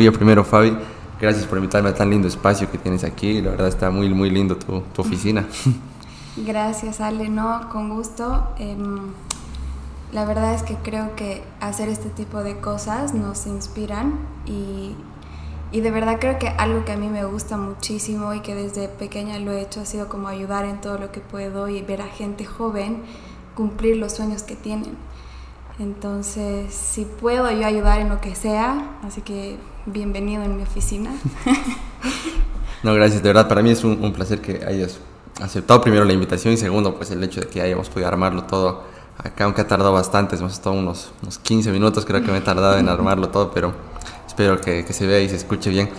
Oye, primero Fabi, gracias por invitarme a tan lindo espacio que tienes aquí. La verdad está muy, muy lindo tu, oficina. Gracias Ale, no, con gusto. Em, la verdad es que creo que hacer este tipo de cosas nos inspiran y, y de verdad creo que algo que a mí me gusta muchísimo y que desde pequeña lo he hecho ha sido como ayudar en todo lo que puedo y ver a gente joven cumplir los sueños que tienen. Entonces, si puedo yo ayudar en lo que sea, así que bienvenido en mi oficina. no, gracias, de verdad, para mí es un, placer que hayas aceptado primero la invitación y segundo, pues el hecho de que hayamos podido armarlo todo acá, aunque ha tardado bastante, hemos estado unos, unos 15 minutos, creo que me he tardado en armarlo todo, pero espero que, que se vea y se escuche bien.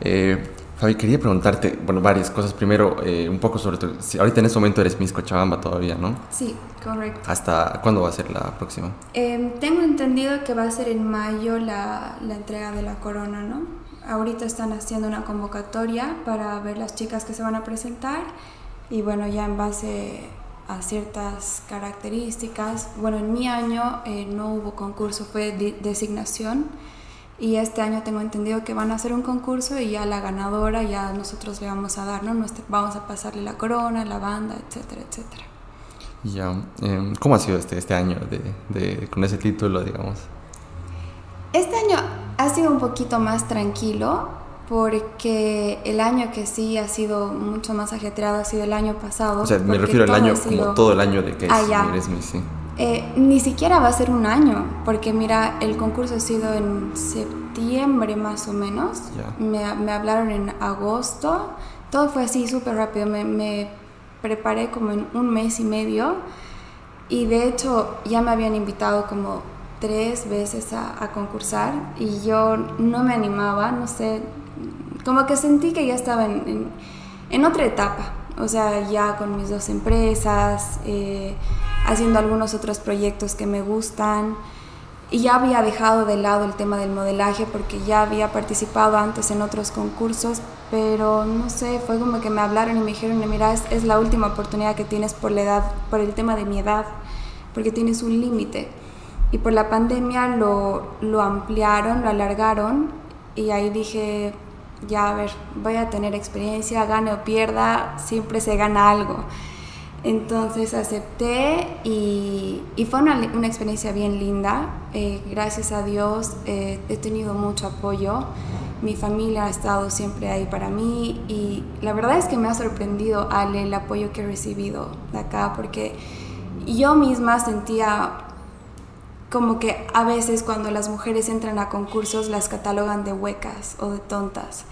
Eh, Fabi, quería preguntarte, bueno, varias cosas. Primero, eh, un poco sobre tu... ahorita en este momento eres Miss Cochabamba todavía, ¿no? Sí, correcto. ¿Hasta cuándo va a ser la próxima? Em, tengo entendido que va a ser en mayo la, la, entrega de la corona, ¿no? Ahorita están haciendo una convocatoria para ver las chicas que se van a presentar y bueno, ya en base a ciertas características. Bueno, en mi año eh, no hubo concurso, fue designación y este año tengo entendido que van a hacer un concurso y ya la ganadora ya nosotros le vamos a dar, ¿no? vamos a pasarle la corona, la banda, etcétera, etcétera. Ya, em, ¿cómo ha sido este, este año de, de, con ese título, digamos? Este año ha sido un poquito más tranquilo porque el año que sí ha sido mucho más ajetreado ha sido el año pasado. O sea, me refiero al año como todo el año de que ah, es, sí. Eh, ni siquiera va a ser un año, porque mira, el concurso ha sido en septiembre más o menos. Me, me, hablaron en agosto. Todo fue así súper rápido. Me, me, preparé como en un mes y medio. Y de hecho ya me habían invitado como tres veces a, a concursar y yo no me animaba, no sé, como que sentí que ya estaba en, en, en otra etapa. O sea, ya con mis dos empresas. Eh, haciendo algunos otros proyectos que me gustan. Y ya había dejado de lado el tema del modelaje porque ya había participado antes en otros concursos, pero no sé, fue como que me hablaron y me dijeron, mira, es, es la última oportunidad que tienes por la edad, por el tema de mi edad, porque tienes un límite. Y por la pandemia lo, lo ampliaron, lo alargaron y ahí dije, ya a ver, voy a tener experiencia, gane o pierda, siempre se gana algo. Entonces acepté y, fue una, experiencia bien linda. Eh, gracias a Dios eh, he tenido mucho apoyo. Mi familia ha estado siempre ahí para mí y la verdad es que me ha sorprendido Ale el apoyo que he recibido de acá porque yo misma sentía como que a veces cuando las mujeres entran a concursos las catalogan de huecas o de tontas.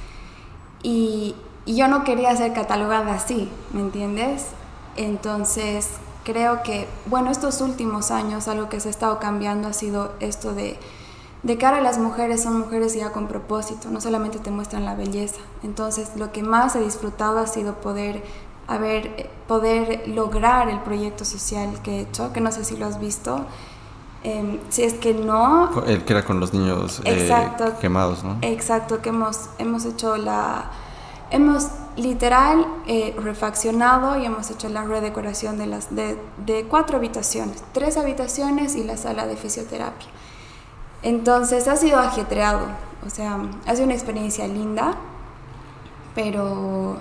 Y, y yo no quería ser catalogada así, ¿me entiendes? Entonces, creo que, bueno, estos últimos años algo que se ha estado cambiando ha sido esto de, de cara a las mujeres, son mujeres ya con propósito, no solamente te muestran la belleza. Entonces, lo que más he disfrutado ha sido poder, haber, poder lograr el proyecto social que he hecho, que no sé si lo has visto. Em, si es que no... El que era con los niños eh, quemados, ¿no? Exacto, que hemos, hemos hecho la... Hemos literal eh, refaccionado y hemos hecho la redecoración de, las, de, de, cuatro habitaciones, tres habitaciones y la sala de fisioterapia. Entonces ha sido ajetreado, o sea, ha sido una experiencia linda, pero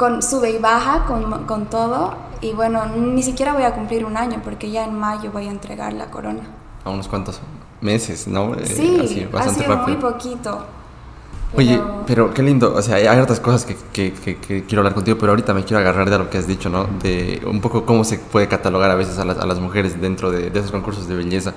con sube y baja, con, con todo, y bueno, ni siquiera voy a cumplir un año porque ya en mayo voy a entregar la corona. A unos cuantos meses, ¿no? Eh, sí, ha sido muy poquito. Oye, pero qué lindo, o sea, hay otras cosas que, que, que, quiero hablar contigo, pero ahorita me quiero agarrar de lo que has dicho, ¿no? De un poco cómo se puede catalogar a veces a las, a las mujeres dentro de, de, esos concursos de belleza.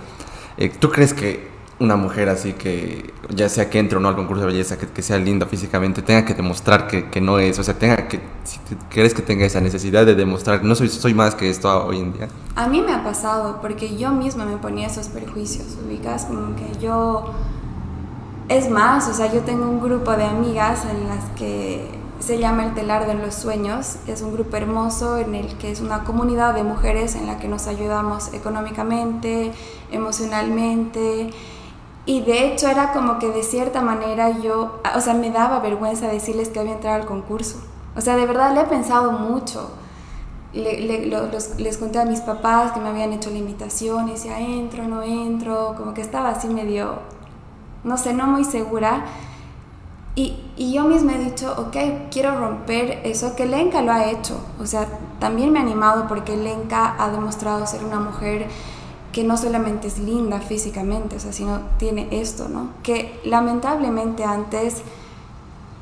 Eh, ¿Tú crees que una mujer así que, ya sea que entre o no al concurso de belleza, que, sea linda físicamente, tenga que demostrar que, no es, o sea, tenga que, si crees que tenga esa necesidad de demostrar, no soy, soy más que esto hoy en día? A mí me ha pasado, porque yo misma me ponía esos prejuicios, ubicas, como que yo es más, o sea, yo tengo un grupo de amigas en las que se llama El Telar de los Sueños. Es un grupo hermoso en el que es una comunidad de mujeres en la que nos ayudamos económicamente, emocionalmente. Y de hecho era como que de cierta manera yo, o sea, me daba vergüenza decirles que había entrado al concurso. O sea, de verdad le he pensado mucho. les conté a mis papás que me habían hecho la invitación y decía, entro, no entro, como que estaba así medio no sé, no muy segura. Y, y, yo misma he dicho, ok, quiero romper eso, que Lenka lo ha hecho. O sea, también me ha animado porque Lenka ha demostrado ser una mujer que no solamente es linda físicamente, o sea, sino tiene esto, ¿no? Que lamentablemente antes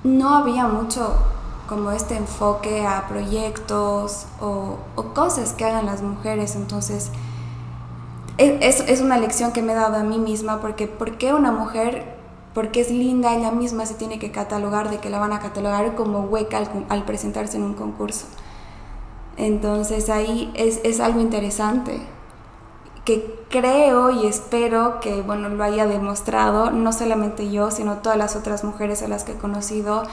no había mucho como este enfoque a proyectos o, cosas que hagan las mujeres, entonces e, es, una lección que me he dado a mí misma, porque ¿por qué una mujer porque es linda, ella misma se tiene que catalogar de que la van a catalogar como hueca al, presentarse en un concurso. Entonces ahí es, algo interesante que creo y espero que bueno lo haya demostrado no solamente yo sino todas las otras mujeres a las que he conocido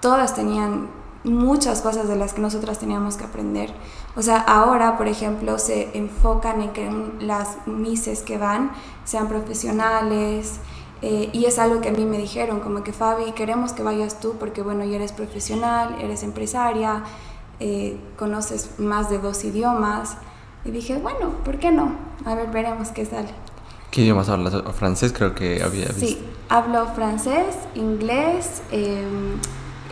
todas tenían muchas cosas de las que nosotras teníamos que aprender o sea ahora por ejemplo se enfocan en que las mises que van sean profesionales eh, y es algo que a mí me dijeron, como que Fabi, queremos que vayas tú porque, bueno, ya eres profesional, eres empresaria, eh, conoces más de dos idiomas. Y dije, bueno, ¿por qué no? A ver, veremos qué sale. ¿Qué idiomas hablas? ¿Francés creo que había visto? Sí, hablo francés, inglés, em,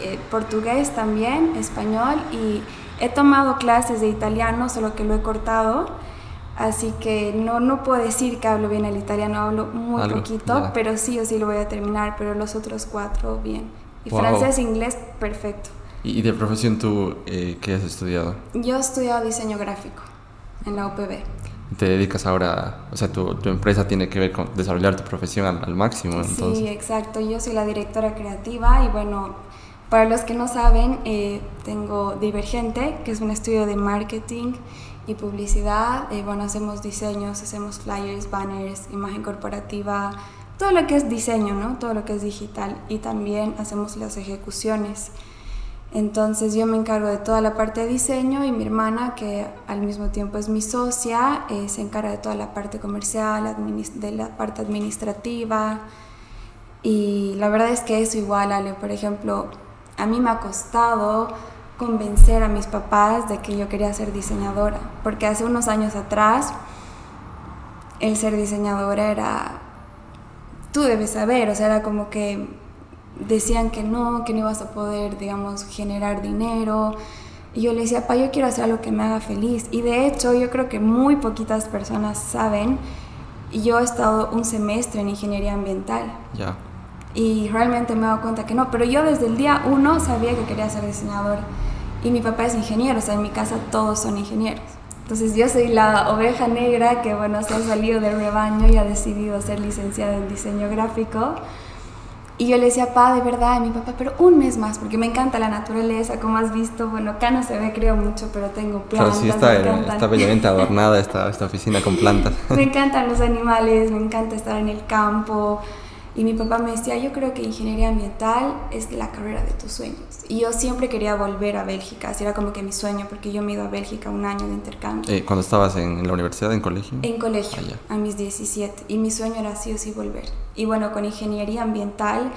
eh, portugués también, español y he tomado clases de italiano, solo que lo he cortado Así que no, no puedo decir que hablo bien el italiano, hablo muy poquito, pero sí o sí lo voy a terminar, pero los otros cuatro bien. Y francés e inglés, perfecto. ¿Y de profesión tú eh, qué has estudiado? Yo he estudiado diseño gráfico en la UPB. ¿Te dedicas ahora, o sea, tu, tu empresa tiene que ver con desarrollar tu profesión al, máximo? Entonces. Sí, exacto. Yo soy la directora creativa y bueno, para los que no saben, eh, tengo Divergente, que es un estudio de marketing y publicidad. Eh, bueno, hacemos diseños, hacemos flyers, banners, imagen corporativa, todo lo que es diseño, ¿no? Todo lo que es digital. Y también hacemos las ejecuciones. Entonces yo me encargo de toda la parte de diseño y mi hermana, que al mismo tiempo es mi socia, eh, se encarga de toda la parte comercial, de la parte administrativa. Y la verdad es que eso igual, Ale, por ejemplo, a mí me ha costado convencer a mis papás de que yo quería ser diseñadora, porque hace unos años atrás el ser diseñadora era, tú debes saber, o sea, era como que decían que no, que no ibas a poder, digamos, generar dinero. Y yo le decía, pa, yo quiero hacer algo que me haga feliz. Y de hecho, yo creo que muy poquitas personas saben, yo he estado un semestre en ingeniería ambiental. Ya. Y realmente me he dado cuenta que no, pero yo desde el día uno sabía que quería ser diseñadora. Y mi papá es ingeniero, o sea, en mi casa todos son ingenieros. Entonces yo soy la oveja negra que, bueno, se ha salido del rebaño y ha decidido ser licenciada en diseño gráfico. Y yo le decía, pa, de verdad, a mi papá, pero un mes más, porque me encanta la naturaleza, como has visto. Bueno, acá no se ve, creo mucho, pero tengo plantas. Claro, sí, está, está bellamente adornada esta, esta oficina con plantas. me encantan los animales, me encanta estar en el campo. Y mi papá me decía, yo creo que ingeniería ambiental es la carrera de tus sueños. Y yo siempre quería volver a Bélgica, así era como que mi sueño, porque yo me he ido a Bélgica un año de intercambio. Eh, ¿Cuándo estabas en la universidad, en colegio? En colegio, ah, a mis 17. Y mi sueño era sí o sí volver. Y bueno, con ingeniería ambiental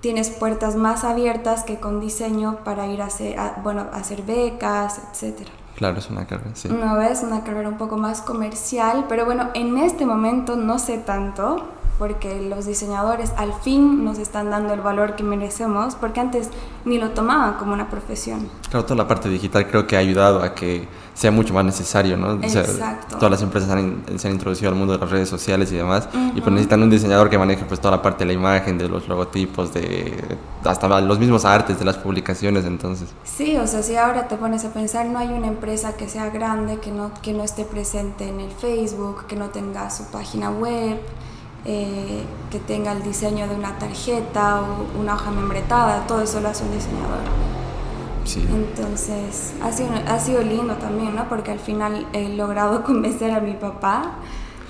tienes puertas más abiertas que con diseño para ir a hacer, bueno, a hacer becas, etcétera. Claro, es una carrera, sí. Una vez, una carrera un poco más comercial, pero bueno, en este momento no sé tanto, porque los diseñadores al fin nos están dando el valor que merecemos, porque antes ni lo tomaban como una profesión. Claro, toda la parte digital creo que ha ayudado a que sea mucho más necesario, ¿no? Exacto. todas las empresas se han introducido al mundo de las redes sociales y demás, y pues necesitan un diseñador que maneje pues toda la parte de la imagen, de los logotipos, de hasta los mismos artes de las publicaciones, entonces. Sí, o sea, si ahora te pones a pensar, no hay una empresa que sea grande, que no, que no esté presente en el Facebook, que no tenga su página web, eh, que tenga el diseño de una tarjeta o una hoja membretada, todo eso lo hace un diseñador. Sí. Entonces, ha sido, ha sido lindo también, ¿no? Porque al final he logrado convencer a mi papá.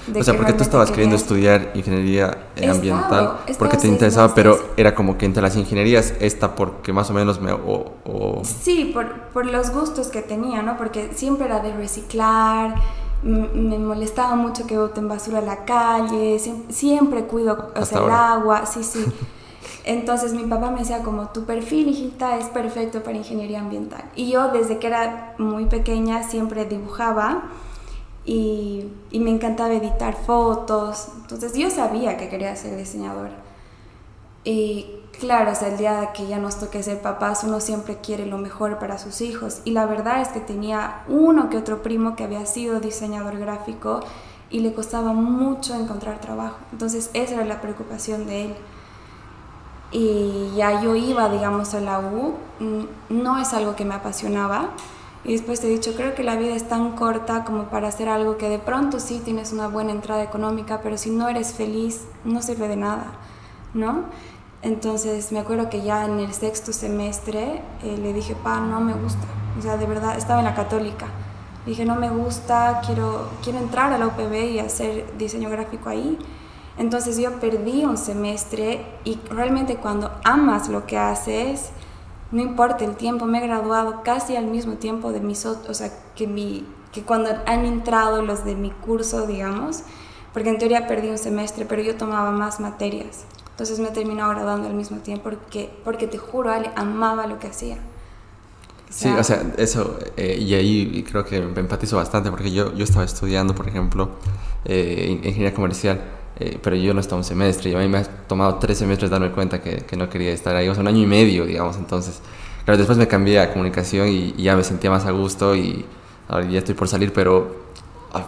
De o sea, porque tú estabas queriendo estudiar ingeniería ambiental, porque te interesaba, pero era como que entre las ingenierías, esta porque más o menos me... O, Sí, por, por los gustos que tenía, ¿no? Porque siempre era de reciclar, me molestaba mucho que boten basura a la calle, siempre, cuido el agua, sí, sí. Entonces mi papá me decía como tu perfil, hijita, es perfecto para ingeniería ambiental. Y yo desde que era muy pequeña siempre dibujaba y, y me encantaba editar fotos. Entonces yo sabía que quería ser diseñadora. Y claro, o sea, el día que ya nos toque ser papás, uno siempre quiere lo mejor para sus hijos. Y la verdad es que tenía uno que otro primo que había sido diseñador gráfico y le costaba mucho encontrar trabajo. Entonces esa era la preocupación de él. Y ya yo iba, digamos, a la U, mm, no es algo que me apasionaba. Y después te he dicho, creo que la vida es tan corta como para hacer algo que de pronto sí tienes una buena entrada económica, pero si no eres feliz, no sirve de nada, ¿no? Entonces me acuerdo que ya en el sexto semestre eh, le dije, pa, no me gusta. O sea, de verdad, estaba en la católica. dije, no me gusta, quiero, quiero entrar a la UPB y hacer diseño gráfico ahí. Entonces yo perdí un semestre y realmente cuando amas lo que haces, no importa el tiempo, me he graduado casi al mismo tiempo de mis o sea, que, mi, que cuando han entrado los de mi curso, digamos, porque en teoría perdí un semestre, pero yo tomaba más materias. Entonces me terminó graduando al mismo tiempo porque, porque te juro, Ale, amaba lo que hacía. sí, o sea, eso, eh, y ahí creo que me empatizo bastante porque yo, yo estaba estudiando, por ejemplo, eh, ingeniería comercial, eh, pero yo no estaba un semestre y a mí me ha tomado tres semestres darme cuenta que, que no quería estar ahí, o sea, un año y medio, digamos, entonces, claro, después me cambié a comunicación y, y ya me sentía más a gusto y ahora ya estoy por salir, pero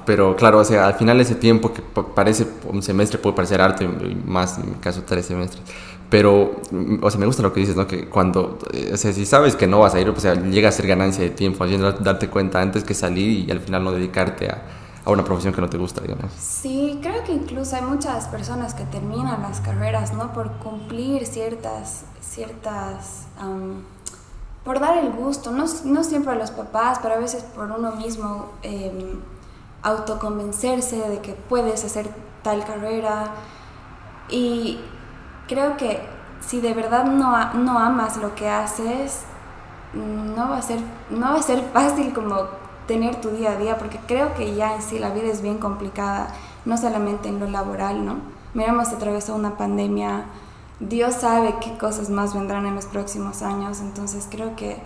pero claro, o sea, al final ese tiempo que parece un semestre puede parecer harto, más en mi caso tres semestres. Pero, mm, o sea, me gusta lo que dices, ¿no? Que cuando, eh, o sea, si sabes que no vas a ir, o sea, llega a ser ganancia de tiempo, haciendo darte cuenta antes que salir y al final no dedicarte a, a una profesión que no te gusta, digamos. Sí, creo que incluso hay muchas personas que terminan las carreras, ¿no? Por cumplir ciertas, ciertas, por dar el gusto, no, no siempre a los papás, pero a veces por uno mismo. Eh, autoconvencerse de que puedes hacer tal carrera. Y creo que si de verdad no, no amas lo que haces, no va, a ser, no va a ser fácil como tener tu día a día, porque creo que ya en sí la vida es bien complicada, no solamente en lo laboral, ¿no? Miramos, atravesado una pandemia, Dios sabe qué cosas más vendrán en los próximos años, entonces creo que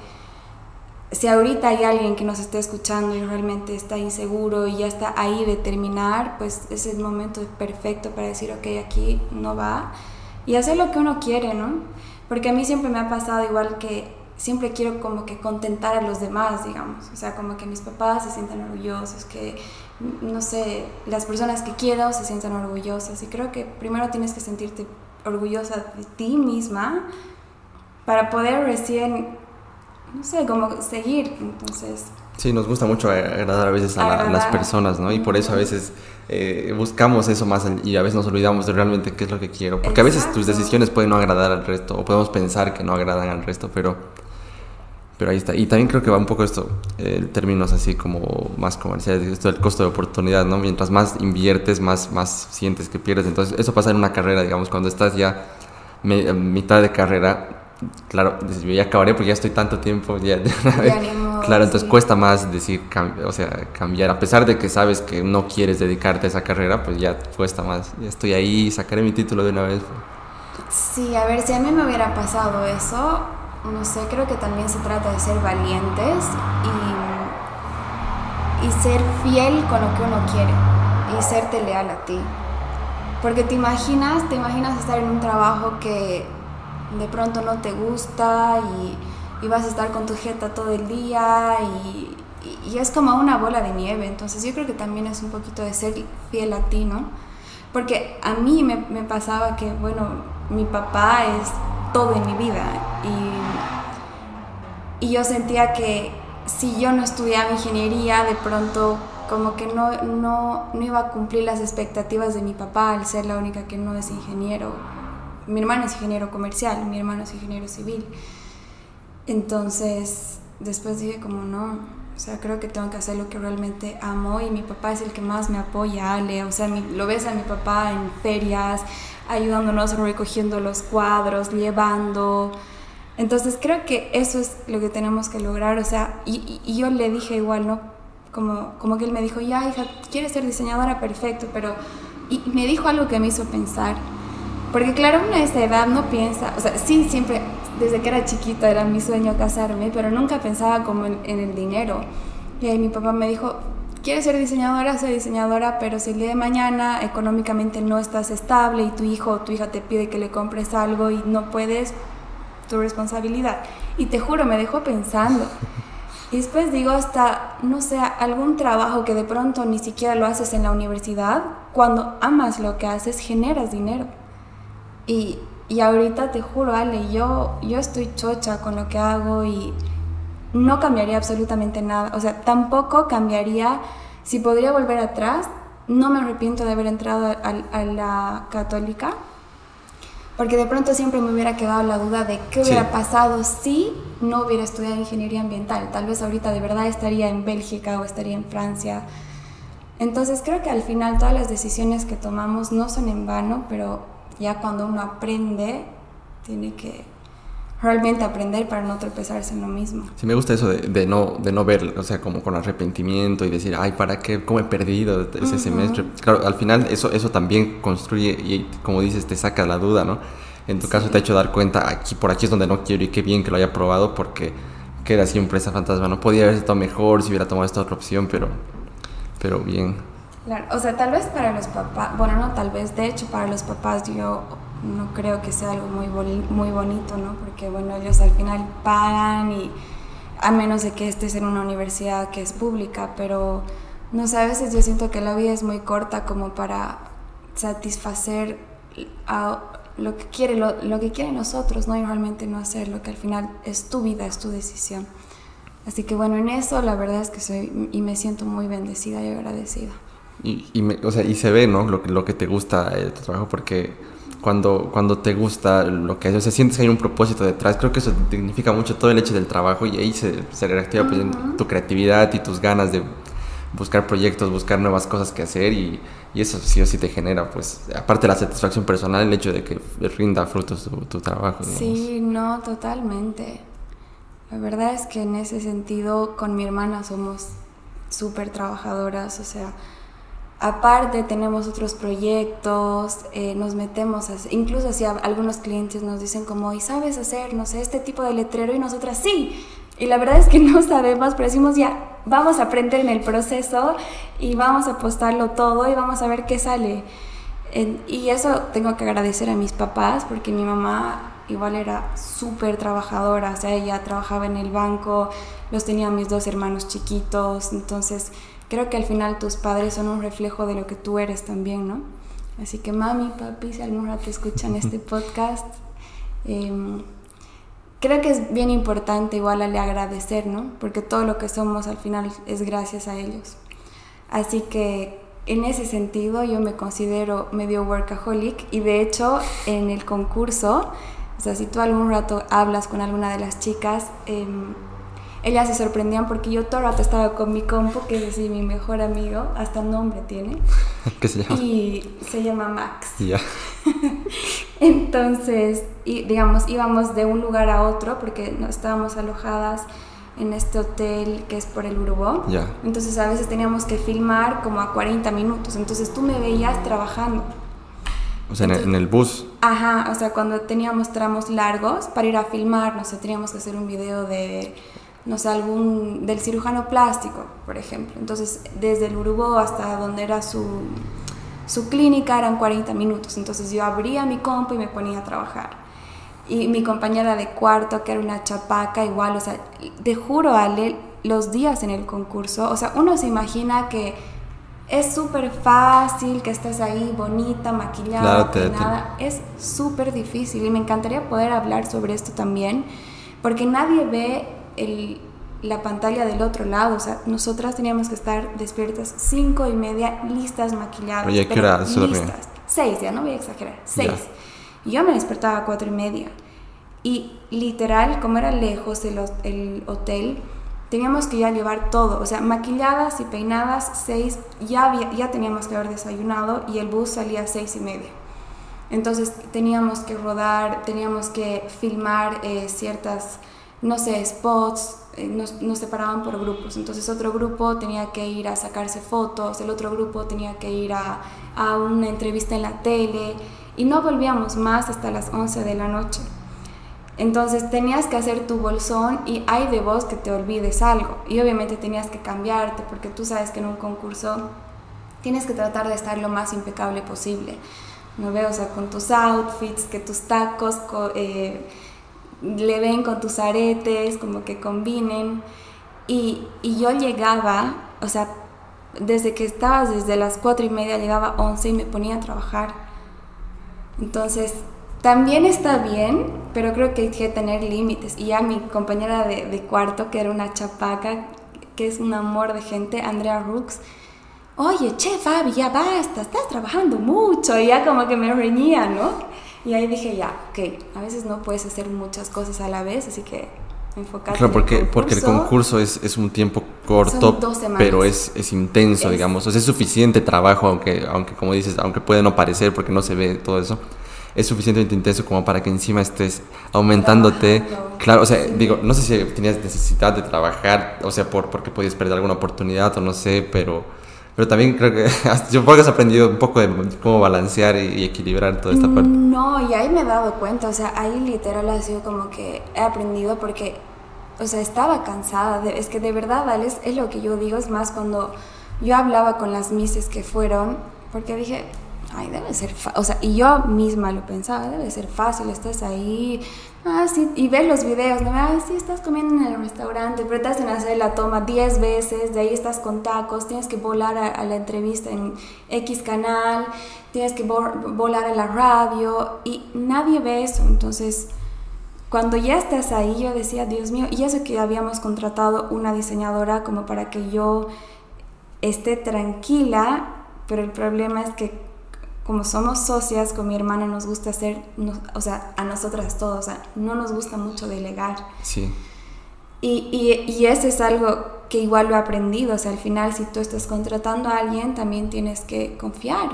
si ahorita hay alguien que nos esté escuchando y realmente está inseguro y ya está ahí de terminar, pues es el momento perfecto para decir, ok, aquí no va. Y hacer lo que uno quiere, ¿no? Porque a mí siempre me ha pasado igual que siempre quiero como que contentar a los demás, digamos, o sea, como que mis papás se sientan orgullosos, que, no sé, las personas que quiero se sientan orgullosas. Y creo que primero tienes que sentirte orgullosa de ti misma para poder recién no sé, como seguir, entonces... Sí, nos gusta mucho agradar a veces a, las personas, ¿no? Y por eso a veces eh, buscamos eso más y a veces nos olvidamos de realmente qué es lo que quiero. Porque a veces tus decisiones pueden no agradar al resto o podemos pensar que no agradan al resto, pero, pero ahí está. Y también creo que va un poco esto, el términos así como más comerciales, esto del costo de oportunidad, ¿no? Mientras más inviertes, más, más sientes que pierdes. Entonces eso pasa en una carrera, digamos, cuando estás ya mitad de carrera claro, yo ya acabaré porque ya estoy tanto tiempo, ya, claro, entonces cuesta más decir, o sea, cambiar, a pesar de que sabes que no quieres dedicarte a esa carrera, pues ya cuesta más, ya estoy ahí, sacaré mi título de una vez. Sí, a ver, si a mí me hubiera pasado eso, no sé, creo que también se trata de ser valientes y, y ser fiel con lo que uno quiere y serte leal a ti. Porque te imaginas, te imaginas estar en un trabajo que de pronto no te gusta y, vas a estar con tu jeta todo el día y, es como una bola de nieve. Entonces yo creo que también es un poquito de ser fiel a ti, ¿no? Porque a mí me, pasaba que, bueno, mi papá es todo en mi vida y, yo sentía que si yo no estudiaba ingeniería, de pronto como que no, no, no iba a cumplir las expectativas de mi papá al ser la única que no es ingeniero mi hermano es ingeniero comercial, mi hermano es ingeniero civil. Entonces, después dije como no, o sea, creo que tengo que hacer lo que realmente amo y mi papá es el que más me apoya, Ale, o sea, lo ves a mi papá en ferias, ayudándonos recogiendo los cuadros, llevando. Entonces creo que eso es lo que tenemos que lograr, o sea, y, y yo le dije igual, ¿no? Como, como que él me dijo, ya hija, quieres ser diseñadora, perfecto, pero... Y me dijo algo que me hizo pensar, porque claro, uno a esa edad no piensa, o sea, sí, siempre, desde que era chiquita era mi sueño casarme, pero nunca pensaba como en, el dinero. Y ahí mi papá me dijo, quieres ser diseñadora, sé diseñadora, pero si el día de mañana económicamente no estás estable y tu hijo o tu hija te pide que le compres algo y no puedes, tu responsabilidad. Y te juro, me dejó pensando. Y después digo hasta, no sé, algún trabajo que de pronto ni siquiera lo haces en la universidad, cuando amas lo que haces, generas dinero. Y, y ahorita te juro, Ale, yo, yo estoy chocha con lo que hago y no cambiaría absolutamente nada. O sea, tampoco cambiaría, si podría volver atrás, no me arrepiento de haber entrado a, la católica, porque de pronto siempre me hubiera quedado la duda de qué hubiera pasado si no hubiera estudiado ingeniería ambiental. Tal vez ahorita de verdad estaría en Bélgica o estaría en Francia. Entonces creo que al final todas las decisiones que tomamos no son en vano, pero ya cuando uno aprende, tiene que realmente aprender para no tropezarse en lo mismo. Sí, me gusta eso de, no, de no ver, o sea, como con arrepentimiento y decir, ay, ¿para qué? ¿Cómo he perdido ese semestre? Claro, al final eso, eso también construye y, como dices, te saca la duda, ¿no? En tu caso te ha hecho dar cuenta, aquí por aquí es donde no quiero y qué bien que lo haya probado porque que era siempre esa fantasma. No podía haber estado mejor si hubiera tomado esta otra opción, pero, pero bien. Claro, o sea, tal vez para los papás, bueno, no tal vez, de hecho para los papás yo no creo que sea algo muy, muy bonito, ¿no? Porque, bueno, ellos al final pagan y a menos de que estés en una universidad que es pública, pero no sé, a veces yo siento que la vida es muy corta como para satisfacer a lo que quiere lo, lo, que quieren los otros, ¿no? Y realmente no hacer lo que al final es tu vida, es tu decisión. Así que bueno, en eso la verdad es que soy y me siento muy bendecida y agradecida. Y, y, o sea, y se ve, ¿no? Lo, lo que te gusta de tu trabajo, porque cuando, cuando te gusta lo que haces, o sea, sientes que hay un propósito detrás. Creo que eso significa mucho todo el hecho del trabajo y ahí se, se reactiva pues, tu creatividad y tus ganas de buscar proyectos, buscar nuevas cosas que hacer y, y, eso sí o sí te genera, pues, aparte de la satisfacción personal, el hecho de que rinda frutos tu, tu trabajo. Sí, no, totalmente. La verdad es que en ese sentido con mi hermana somos súper trabajadoras, o sea, Aparte tenemos otros proyectos, eh, nos metemos, incluso si algunos clientes nos dicen como, ¿y sabes hacer, no sé, este tipo de letrero? Y nosotras sí. Y la verdad es que no sabemos, pero decimos ya, vamos a aprender en el proceso y vamos a apostarlo todo y vamos a ver qué sale. y eso tengo que agradecer a mis papás porque mi mamá igual era súper trabajadora, o sea, ella trabajaba en el banco, los tenía mis dos hermanos chiquitos, entonces creo que al final tus padres son un reflejo de lo que tú eres también, ¿no? Así que mami, papi, si algún rato escuchan este podcast, em, creo que es bien importante igual al agradecer, ¿no? Porque todo lo que somos al final es gracias a ellos. Así que en ese sentido yo me considero medio workaholic y de hecho en el concurso, o sea, si tú algún rato hablas con alguna de las chicas, eh, ellas se sorprendían porque yo todo el rato estaba con mi compo, que es así mi mejor amigo, hasta nombre tiene. ¿Qué se llama? Y se llama Max. Ya. Entonces, y, digamos, íbamos de un lugar a otro porque estábamos alojadas en este hotel que es por el Urubó. Ya. Entonces a veces teníamos que filmar como a 40 minutos. Entonces tú me veías trabajando. O sea, en, el, bus. Ajá, o sea, cuando teníamos tramos largos para ir a filmar, no sé, teníamos que hacer un video de no sé, algún del cirujano plástico, por ejemplo. Entonces, desde el Urubó hasta donde era su, su clínica eran 40 minutos. Entonces, yo abría mi compu y me ponía a trabajar. Y mi compañera de cuarto, que era una chapaca, igual, o sea, te juro, Ale, los días en el concurso, o sea, uno se imagina que es súper fácil, que estás ahí bonita, maquillada, nada. Es súper difícil y me encantaría poder hablar sobre esto también, porque nadie ve el, la pantalla del otro lado. O sea, nosotras teníamos que estar despiertas cinco y media, listas, maquilladas. Oye, ¿qué hora listas. Seis, ya no voy a exagerar. Seis. Y yo me despertaba a cuatro y media. Y literal, como era lejos el, el hotel, teníamos que ya llevar todo. O sea, maquilladas y peinadas, seis, ya, ya teníamos que haber desayunado y el bus salía a seis y media. Entonces teníamos que rodar, teníamos que filmar eh, ciertas no sé, spots, eh, nos, separaban por grupos. Entonces otro grupo tenía que ir a sacarse fotos, el otro grupo tenía que ir a, a una entrevista en la tele y no volvíamos más hasta las 11 de la noche. Entonces tenías que hacer tu bolsón y hay de vos que te olvides algo. Y obviamente tenías que cambiarte porque tú sabes que en un concurso tienes que tratar de estar lo más impecable posible. ¿No veo? O sea, con tus outfits, que tus tacos eh, le ven con tus aretes, como que combinen. Y, y yo llegaba, o sea, desde que estabas desde las cuatro y media llegaba a 11 y me ponía a trabajar. Entonces, también está bien, pero creo que hay que tener límites. Y ya mi compañera de, cuarto, que era una chapaca, que es un amor de gente, Andrea Rooks, oye, che, Fabi, ya basta, estás trabajando mucho. Y ya como que me reñía, ¿no? Y ahí dije, ya, ok, a veces no puedes hacer muchas cosas a la vez, así que enfocarte claro, porque, en el porque el concurso es, es un tiempo corto, pero es, es intenso, digamos. O sea, es suficiente trabajo, aunque, aunque como dices, aunque puede no parecer porque no se ve todo eso es suficientemente intenso como para que encima estés aumentándote. Claro, o sea, digo, no sé si tenías necesidad de trabajar, o sea, por, porque podías perder alguna oportunidad o no sé, pero, pero también creo que yo creo que has aprendido un poco de cómo balancear y, equilibrar toda esta parte. No, y ahí me he dado cuenta, o sea, ahí literal ha sido como que he aprendido porque, o sea, estaba cansada, es que de verdad, Alex, es lo que yo digo, es más cuando yo hablaba con las mises que fueron, porque dije, ay, debe ser o sea, y yo misma lo pensaba, debe ser fácil, estás ahí, ah, sí, y ves los videos, ¿no? Ah, sí, estás comiendo en el restaurante, pero te hacen hacer la toma 10 veces, de ahí estás con tacos, tienes que volar a, la entrevista en X canal, tienes que volar a la radio, y nadie ve eso, entonces... Cuando ya estás ahí, yo decía, Dios mío, y eso que habíamos contratado una diseñadora como para que yo esté tranquila, pero el problema es que como somos socias con mi hermana, nos gusta hacer, o sea, a nosotras todos, o sea, no nos gusta mucho delegar. Sí. Y, y, y eso es algo que igual lo he aprendido, o sea, al final si tú estás contratando a alguien, también tienes que confiar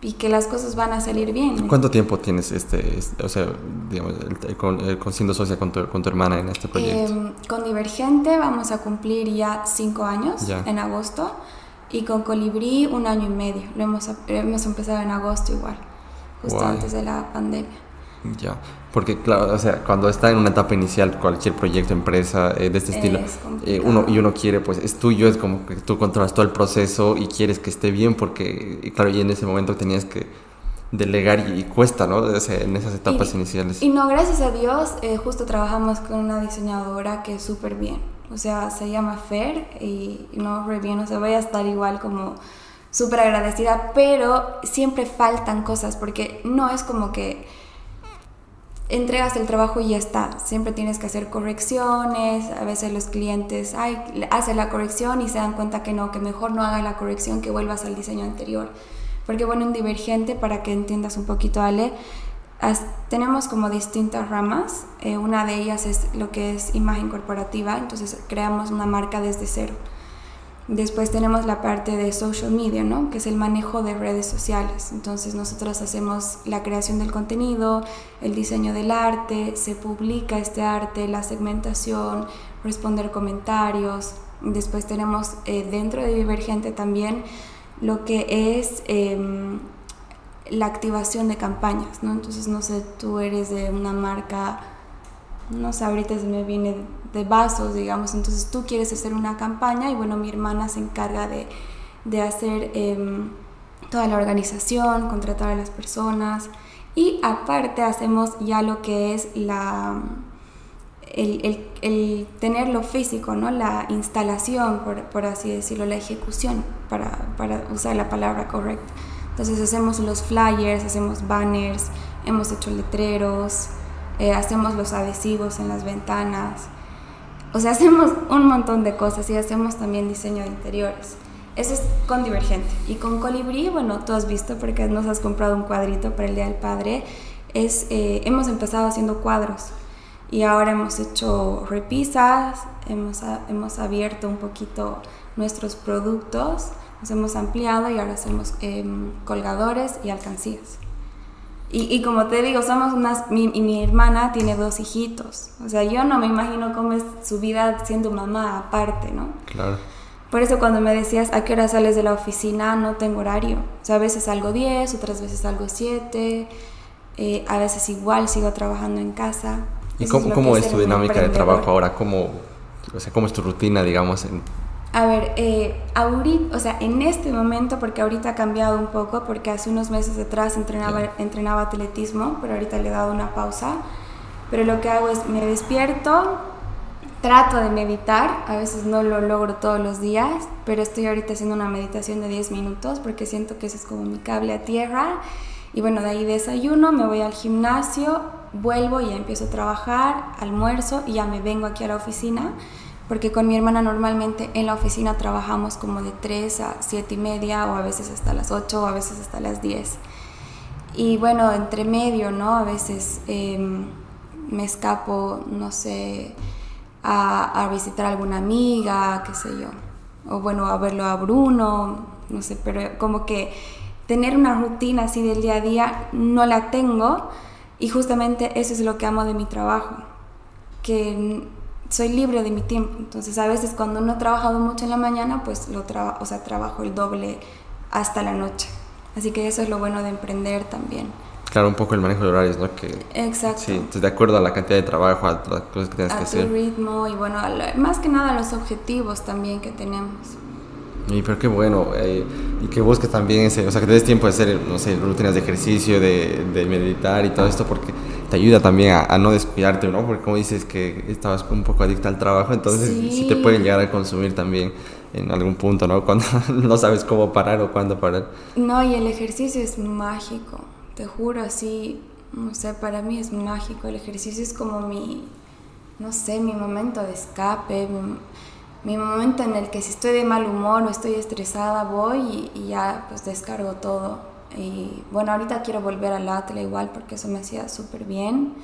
y que las cosas van a salir bien. ¿Cuánto tiempo tienes, este, este o sea, digamos, con, con, siendo socia con tu, con tu, hermana en este proyecto? Em, con Divergente vamos a cumplir ya cinco años en agosto. Y con Colibrí un año y medio. Lo hemos, hemos empezado en agosto igual, justo antes de la pandemia. Ya, porque claro, o sea, cuando está en una etapa inicial cualquier proyecto, empresa eh, de este estilo, eh, uno y uno quiere, pues es tuyo, es como que tú controlas todo el proceso y quieres que esté bien, porque claro, y en ese momento tenías que delegar y, cuesta, ¿no? O sea, en esas etapas iniciales. Y no, gracias a Dios, eh, justo trabajamos con una diseñadora que es súper bien o sea, se llama Fer y no re bien, o sea, voy a estar igual como súper agradecida, pero siempre faltan cosas porque no es como que entregas el trabajo y ya está, siempre tienes que hacer correcciones, a veces los clientes ay, hacen la corrección y se dan cuenta que no, que mejor no haga la corrección, que vuelvas al diseño anterior. Porque bueno, en Divergente, para que entiendas un poquito, Ale, tenemos como distintas ramas. Eh, una de ellas es lo que es imagen corporativa, entonces creamos una marca desde cero. Después tenemos la parte de social media, ¿no? que es el manejo de redes sociales. Entonces nosotros hacemos la creación del contenido, el diseño del arte, se publica este arte, la segmentación, responder comentarios. Después tenemos eh, dentro de Divergente también lo que es... Em, la activación de campañas, ¿no? Entonces, no sé, tú eres de una marca, no sé, ahorita se me viene de vasos, digamos, entonces tú quieres hacer una campaña y bueno, mi hermana se encarga de, de hacer em, toda la organización, contratar a las personas y aparte hacemos ya lo que es la... El, el, tener físico, ¿no? la instalación, por, por así decirlo, la ejecución, para, para usar la palabra correcta. Entonces hacemos los flyers, hacemos banners, hemos hecho letreros, eh, hacemos los adhesivos en las ventanas. O sea, hacemos un montón de cosas y hacemos también diseño de interiores. Eso es con Divergente. Y con Colibrí, bueno, tú has visto porque nos has comprado un cuadrito para el Día del Padre. Es, eh, hemos empezado haciendo cuadros y ahora hemos hecho repisas, hemos, hemos abierto un poquito nuestros productos nos hemos ampliado y ahora hacemos em, colgadores y alcancías. Y, y, como te digo, somos unas, mi, y mi hermana tiene dos hijitos. O sea, yo no me imagino cómo es su vida siendo mamá aparte, ¿no? Claro. Por eso cuando me decías a qué hora sales de la oficina, no tengo horario. O sea, a veces salgo 10, otras veces salgo 7, eh, a veces igual sigo trabajando en casa. ¿Y cómo, es, tu dinámica de trabajo ahora? ¿Cómo, o sea, ¿Cómo es tu rutina, digamos? En... A ver, eh, ahorita, o sea, en este momento, porque ahorita ha cambiado un poco, porque hace unos meses atrás entrenaba, entrenaba atletismo, pero ahorita le he dado una pausa. Pero lo que hago es, me despierto, trato de meditar, a veces no lo logro todos los días, pero estoy ahorita haciendo una meditación de 10 minutos porque siento que ese es como mi cable a tierra. Y bueno, de ahí desayuno, me voy al gimnasio, vuelvo y ya empiezo a trabajar, almuerzo y ya me vengo aquí a la oficina, porque con mi hermana normalmente en la oficina trabajamos como de 3 a 7 y media o a veces hasta las 8 o a veces hasta las 10. Y bueno, entre medio, ¿no? A veces em, me escapo, no sé, a, a, visitar a alguna amiga, qué sé yo, o bueno, a verlo a Bruno, no sé, pero como que tener una rutina así del día a día no la tengo y justamente eso es lo que amo de mi trabajo, que soy libre de mi tiempo. Entonces a veces cuando no he trabajado mucho en la mañana, pues lo o sea, trabajo el doble hasta la noche. Así que eso es lo bueno de emprender también. Claro, un poco el manejo de horarios, ¿no? Que, Exacto. Sí, entonces de acuerdo a la cantidad de trabajo, a las cosas que tienes que hacer. A tu ritmo y bueno, más que nada a los objetivos también que tenemos. Y pero qué bueno, eh, y que busques también ese, o sea, que te des tiempo de hacer, no sé, rutinas de ejercicio, de, de meditar y todo esto, porque te ayuda también a, no descuidarte, ¿no? Porque como dices que estabas un poco adicta al trabajo, entonces sí. te pueden llegar a consumir también en algún punto, ¿no? Cuando no sabes cómo parar o cuándo parar. No, y el ejercicio es mágico, te juro, así, no sé, para mí es mágico, el ejercicio es como mi, no sé, mi momento de escape, mi momento en el que si estoy de mal humor o estoy estresada voy y, ya pues descargo todo. Y bueno, ahorita quiero volver al atle igual porque eso me hacía súper bien.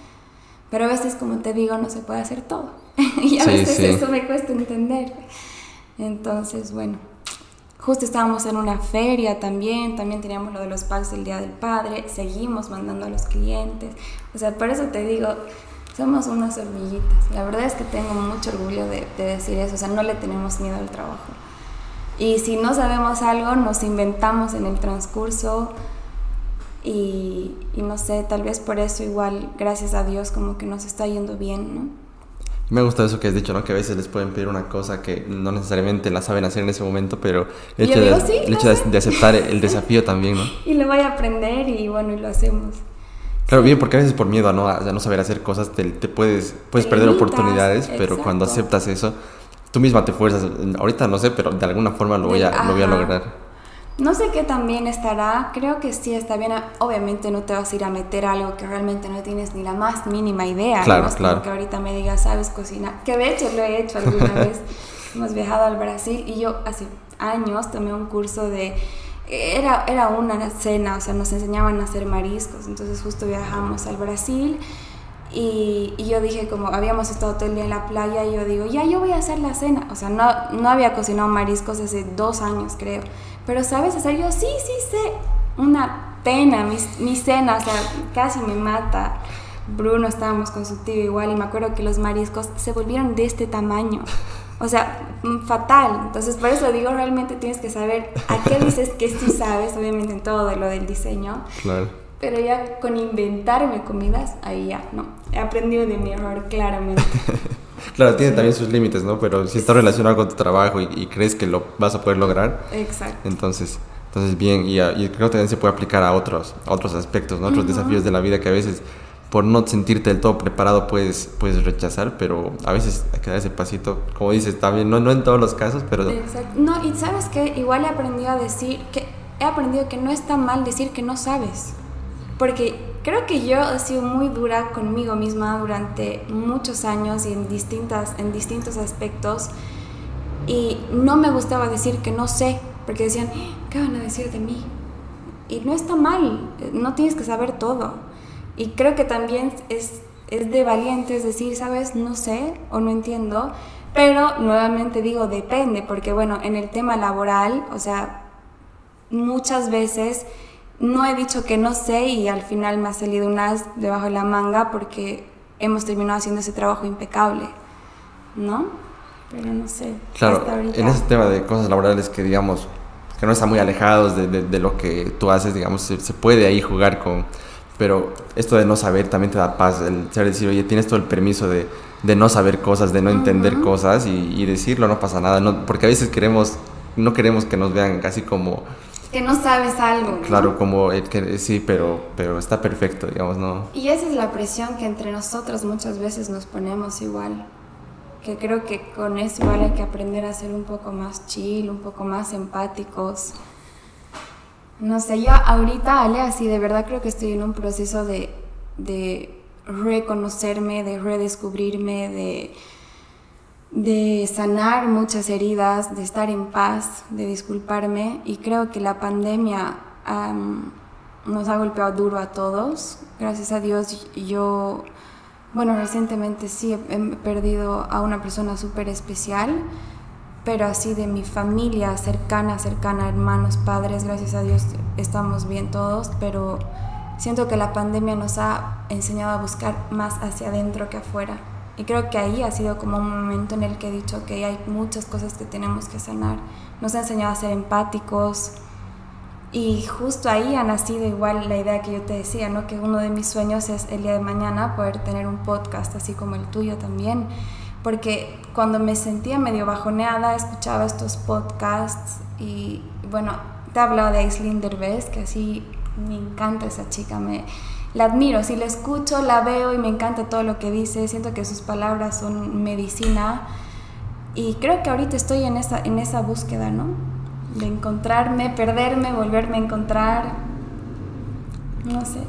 Pero a veces, como te digo, no se puede hacer todo. y a veces eso me cuesta entender. Entonces, bueno, justo estábamos en una feria también, también teníamos lo de los packs del Día del Padre, seguimos mandando a los clientes. O sea, por eso te digo, somos unas hormiguitas. La verdad es que tengo mucho orgullo de, decir eso, o sea, no le tenemos miedo al trabajo. Y si no sabemos algo, nos inventamos en el transcurso y, y, no sé, tal vez por eso igual, gracias a Dios, como que nos está yendo bien, ¿no? Me gusta eso que has dicho, ¿no? Que a veces les pueden pedir una cosa que no necesariamente la saben hacer en ese momento, pero el hecho, de, el hecho de, aceptar el desafío también, ¿no? Y lo voy a aprender y bueno, y lo hacemos. Claro, bien, porque a veces por miedo a no, a no saber hacer cosas te, puedes, puedes perder oportunidades, pero cuando aceptas eso, tú misma te fuerzas. Ahorita no sé, pero de alguna forma lo voy a, lo voy a lograr. No sé qué también estará, creo que sí está bien. Obviamente no te vas a ir a meter algo que realmente no tienes ni la más mínima idea. Claro, ¿no? claro. que ahorita me digas, sabes cocinar. Que de hecho lo he hecho alguna vez. Hemos viajado al Brasil y yo hace años tomé un curso de era, era una cena, o sea, nos enseñaban a hacer mariscos, entonces justo viajamos al Brasil y, y, yo dije, como habíamos estado todo el día en la playa, y yo digo, ya yo voy a hacer la cena, o sea, no, no había cocinado mariscos hace dos años, creo, pero ¿sabes hacer? Yo sí, sí sé, una pena, mi, mi cena, o sea, casi me mata. Bruno estábamos con su tío igual y me acuerdo que los mariscos se volvieron de este tamaño. O sea, mm, fatal. Entonces, por eso digo, realmente tienes que saber a qué dices que sí sabes, obviamente en todo de lo del diseño. Claro. Pero ya con inventarme comidas, ahí ya, no. He aprendido de mi error, claramente. claro, tiene también sus límites, ¿no? Pero si está relacionado con tu trabajo y, crees que lo vas a poder lograr. Exacto. Entonces, entonces bien, y, y creo que también se puede aplicar a otros, a otros aspectos, ¿no? Otros desafíos de la vida que a veces por no sentirte del todo preparado puedes, puedes rechazar, pero a veces hay que dar ese pasito, como dices, también, no, no en todos los casos, pero... Exacto. No, y sabes que igual he aprendido a decir, que he aprendido que no está mal decir que no sabes, porque creo que yo he sido muy dura conmigo misma durante muchos años y en, distintas, en distintos aspectos, y no me gustaba decir que no sé, porque decían, ¿qué van a decir de mí? Y no está mal, no tienes que saber todo y creo que también es, es de valientes decir, sabes, no sé o no entiendo, pero nuevamente digo, depende, porque bueno, en el tema laboral, o sea, muchas veces no he dicho que no sé y al final me ha salido un as debajo de la manga porque hemos terminado haciendo ese trabajo impecable, ¿no? Pero no sé. Claro, en ese tema de cosas laborales que digamos que no están muy alejados de, de, lo que tú haces, digamos, se, se puede ahí jugar con pero esto de no saber también te da paz, el ser decir, oye, tienes todo el permiso de, de no saber cosas, de no entender cosas y, y, decirlo, no pasa nada, no, porque a veces queremos, no queremos que nos vean casi como... Que no sabes algo. Claro, como el que sí, pero, pero está perfecto, digamos, ¿no? Y esa es la presión que entre nosotros muchas veces nos ponemos igual. Que creo que con eso igual hay que aprender a ser un poco más chill, un poco más empáticos no sé, yo ahorita, Ale, así de verdad creo que estoy en un proceso de, de reconocerme, de redescubrirme, de, de sanar muchas heridas, de estar en paz, de disculparme. Y creo que la pandemia nos ha golpeado duro a todos. Gracias a Dios yo, bueno, recientemente sí he, he perdido a una persona súper especial pero así de mi familia cercana, cercana, hermanos, padres, gracias a Dios estamos bien todos, pero siento que la pandemia nos ha enseñado a buscar más hacia adentro que afuera. Y creo que ahí ha sido como un momento en el que he dicho que hay muchas cosas que tenemos que sanar. Nos ha enseñado a ser empáticos. Y justo ahí ha nacido igual la idea que yo te decía, ¿no? Que uno de mis sueños es el día de mañana poder tener un podcast así como el tuyo también porque cuando me sentía medio bajoneada escuchaba estos podcasts y bueno, te hablado de Aislinn Derbez, que así me encanta esa chica, me la admiro, si la escucho, la veo y me encanta todo lo que dice, siento que sus palabras son medicina y creo que ahorita estoy en esa, en esa búsqueda, ¿no? De encontrarme, perderme, volverme a encontrar, no sé.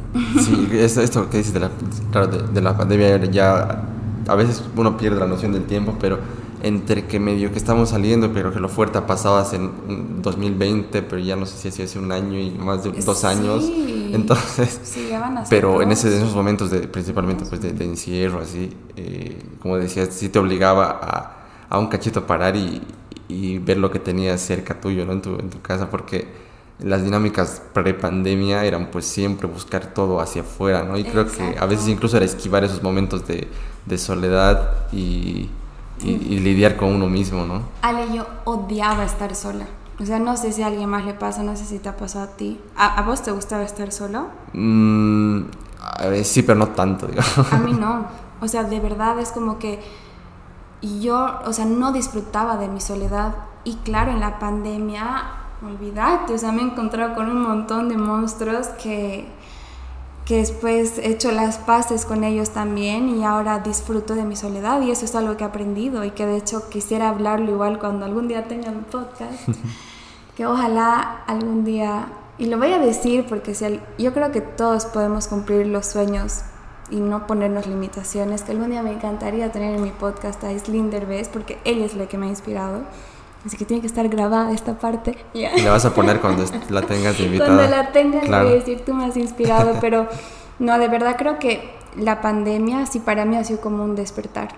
Sí, esto que dices de la, claro, de la pandemia ya a veces uno pierde la noción del tiempo, pero entre que medio que estamos saliendo, pero que lo fuerte ha pasado hace 2020, pero ya no sé si hace un año y más de dos años. Entonces, sí, ya van a pero en, ese, esos momentos, de, principalmente pues de, encierro, así, eh, como decías, sí te obligaba a, a un cachito a parar y, y, ver lo que tenías cerca tuyo, ¿no? En tu, en tu casa, porque las dinámicas pre-pandemia eran pues siempre buscar todo hacia afuera, ¿no? Y creo que a veces incluso era esquivar esos momentos de, de soledad y, y, lidiar con uno mismo, ¿no? Ale, yo odiaba estar sola. O sea, no sé si a alguien más le pasa, no sé si te ha pasado a ti. ¿A, vos te gustaba estar solo? Mm, a ver, sí, pero no tanto, digamos. A mí no. O sea, de verdad es como que yo, o sea, no disfrutaba de mi soledad. Y claro, en la pandemia olvídate, o sea, me he encontrado con un montón de monstruos que, que después he hecho las paces con ellos también y ahora disfruto de mi soledad y eso es algo que he aprendido y que de hecho quisiera hablarlo igual cuando algún día tenga un podcast, que ojalá algún día, y lo voy a decir porque si yo creo que todos podemos cumplir los sueños y no ponernos limitaciones, que algún día me encantaría tener en mi podcast a Islín Derbez porque él es la que me ha inspirado Así que tiene que estar grabada esta parte. Y la vas a poner cuando la tengas invitada. Cuando la tengas, voy a decir, tú me has inspirado, pero no, de verdad creo que la pandemia sí para mí ha sido como un despertar.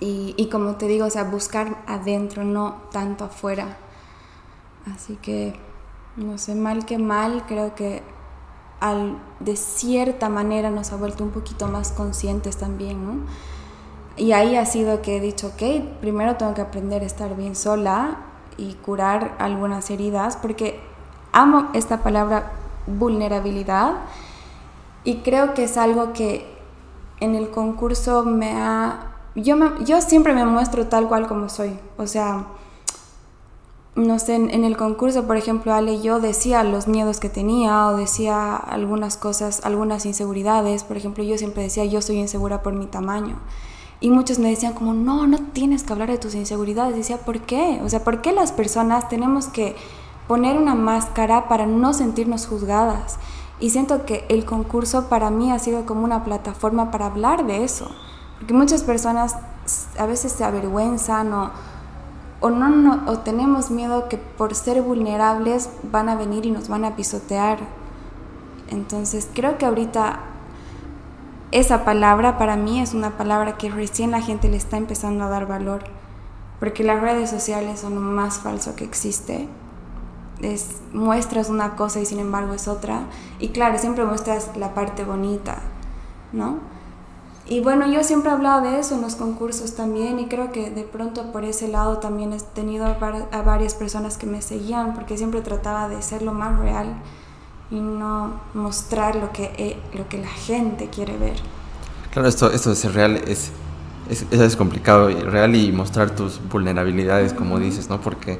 Y, y como te digo, o sea, buscar adentro, no tanto afuera. Así que, no sé, mal que mal, creo que al, de cierta manera nos ha vuelto un poquito más conscientes también, ¿no? Y ahí ha sido que he dicho, ok, primero tengo que aprender a estar bien sola y curar algunas heridas, porque amo esta palabra vulnerabilidad y creo que es algo que en el concurso me ha... Yo, me, yo siempre me muestro tal cual como soy, o sea, no sé, en, en, el concurso, por ejemplo, Ale, yo decía los miedos que tenía o decía algunas cosas, algunas inseguridades, por ejemplo, yo siempre decía, yo soy insegura por mi tamaño. Y muchos me decían como, no, no tienes que hablar de tus inseguridades. Y decía, ¿por qué? O sea, ¿por qué las personas tenemos que poner una máscara para no sentirnos juzgadas? Y siento que el concurso para mí ha sido como una plataforma para hablar de eso. Porque muchas personas a veces se avergüenzan o, o, no, no, o tenemos miedo que por ser vulnerables van a venir y nos van a pisotear. Entonces creo que ahorita esa palabra para mí es una palabra que recién la gente le está empezando a dar valor, porque las redes sociales son lo más falso que existe. Es, muestras una cosa y sin embargo es otra. Y claro, siempre muestras la parte bonita, ¿no? Y bueno, yo siempre he hablado de eso en los concursos también y creo que de pronto por ese lado también he tenido a varias personas que me seguían porque siempre trataba de ser lo más real y no mostrar lo que, eh, lo que la gente quiere ver. Claro, esto, esto de ser real es, es, es complicado, real y mostrar tus vulnerabilidades, como dices, ¿no? Porque,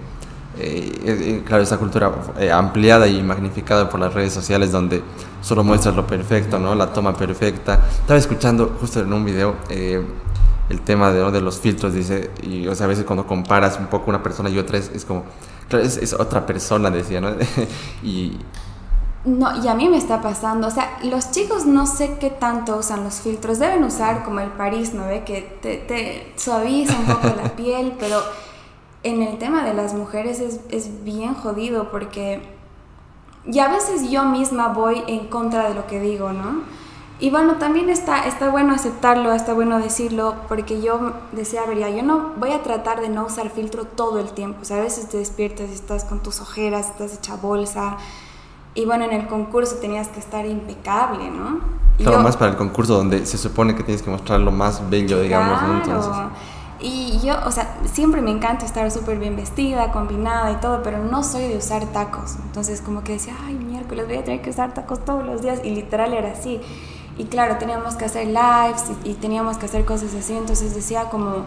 eh, eh, claro, esta cultura ampliada y magnificada por las redes sociales donde solo muestras lo perfecto, ¿no? La toma perfecta. Estaba escuchando justo en un video el tema de, de los filtros, dice, y o sea, a veces cuando comparas un poco una persona y otra es, es como, claro, es, es, otra persona, decía, ¿no? y... No, y a mí me está pasando, o sea, los chicos no sé qué tanto usan los filtros, deben usar como el París, ¿no ve? Que te, te suaviza un poco la piel, pero en el tema de las mujeres es, es bien jodido porque... Y a veces yo misma voy en contra de lo que digo, ¿no? Y bueno, también está, está bueno aceptarlo, está bueno decirlo, porque yo decía, vería, yo no voy a tratar de no usar filtro todo el tiempo. O sea, a veces te despiertas y estás con tus ojeras, estás hecha bolsa. Y bueno, en el concurso tenías que estar impecable, ¿no? Y claro, más para el concurso donde se supone que tienes que mostrar lo más bello, digamos, ¿no? Entonces... Y yo, o sea, siempre me encanta estar súper bien vestida, combinada y todo, pero no soy de usar tacos. Entonces como que decía, ay, miércoles voy a tener que usar tacos todos los días. Y literal era así. Y claro, teníamos que hacer lives y, teníamos que hacer cosas así, entonces decía como,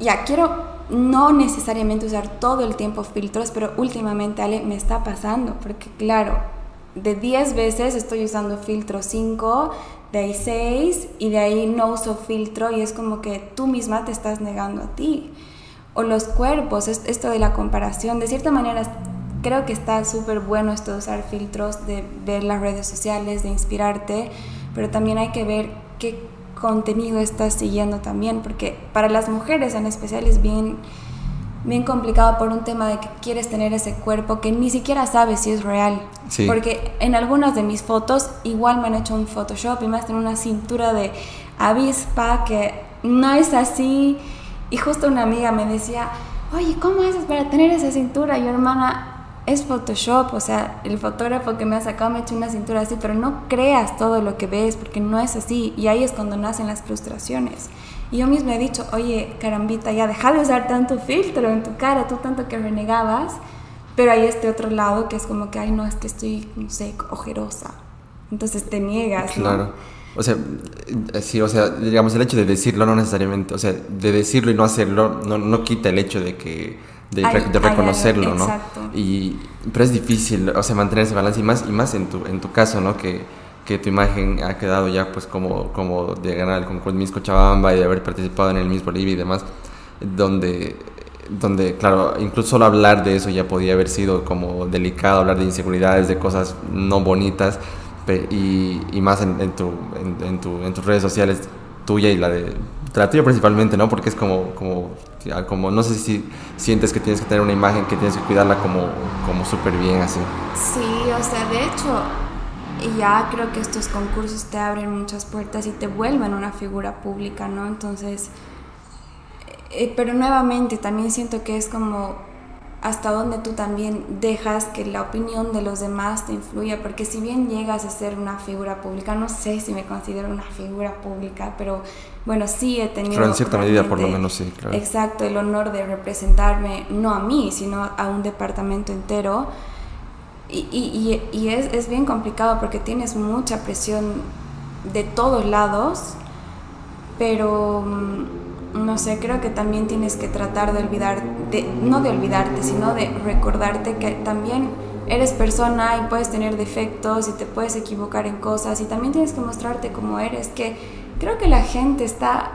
ya, quiero no necesariamente usar todo el tiempo filtros, pero últimamente, Ale, me está pasando, porque claro, de 10 veces estoy usando filtro 5, de ahí 6 y de ahí no uso filtro y es como que tú misma te estás negando a ti. O los cuerpos, esto de la comparación, de cierta manera creo que está súper bueno esto de usar filtros, de ver las redes sociales, de inspirarte, pero también hay que ver qué contenido estás siguiendo también, porque para las mujeres en especial es bien, bien complicado por un tema de que quieres tener ese cuerpo que ni siquiera sabes si es real. Porque en algunas de mis fotos igual me han hecho un Photoshop y me hacen una cintura de avispa que no es así. Y justo una amiga me decía, oye, ¿cómo haces para tener esa cintura? Y yo, hermana, es Photoshop, o sea, el fotógrafo que me ha sacado me ha hecho una cintura así, pero no creas todo lo que ves porque no es así y ahí es cuando nacen las frustraciones. Y yo mismo he dicho, oye, carambita, ya deja de usar tanto filtro en tu cara, tú tanto que renegabas, pero hay este otro lado que es como que, ay, no, es que estoy, no sé, ojerosa. Entonces te niegas. Claro. O sea, sí, o sea, digamos, el hecho de decirlo no necesariamente, o sea, de decirlo y no hacerlo no, no quita el hecho de que de, reconocerlo, ¿no? Y, pero es difícil, o sea, mantener ese balance y más, y más en, tu, en tu caso, ¿no? Que, que tu imagen ha quedado ya pues como, como de ganar el concurso Miss Cochabamba y de haber participado en el Miss Bolivia y demás, donde, donde, claro, incluso solo hablar de eso ya podía haber sido como delicado, hablar de inseguridades, de cosas no bonitas, y, y más en, en, tu, en, tu, en tus redes sociales tuya y la de la tuya principalmente, ¿no? Porque es como, como, como, no sé si sientes que tienes que tener una imagen que tienes que cuidarla como, como súper bien, así. Sí, o sea, de hecho, ya creo que estos concursos te abren muchas puertas y te vuelven una figura pública, ¿no? Entonces, eh, pero nuevamente también siento que es como hasta donde tú también dejas que la opinión de los demás te influya, porque si bien llegas a ser una figura pública, no sé si me considero una figura pública, pero bueno, sí he tenido... Pero en cierta medida por lo menos sí, claro. Exacto, el honor de representarme, no a mí, sino a un departamento entero. Y, y, y es, es bien complicado porque tienes mucha presión de todos lados, pero mm, no sé, creo que también tienes que tratar de olvidar, de, no de olvidarte, sino de recordarte que también eres persona y puedes tener defectos y te puedes equivocar en cosas y también tienes que mostrarte como eres, que creo que la gente está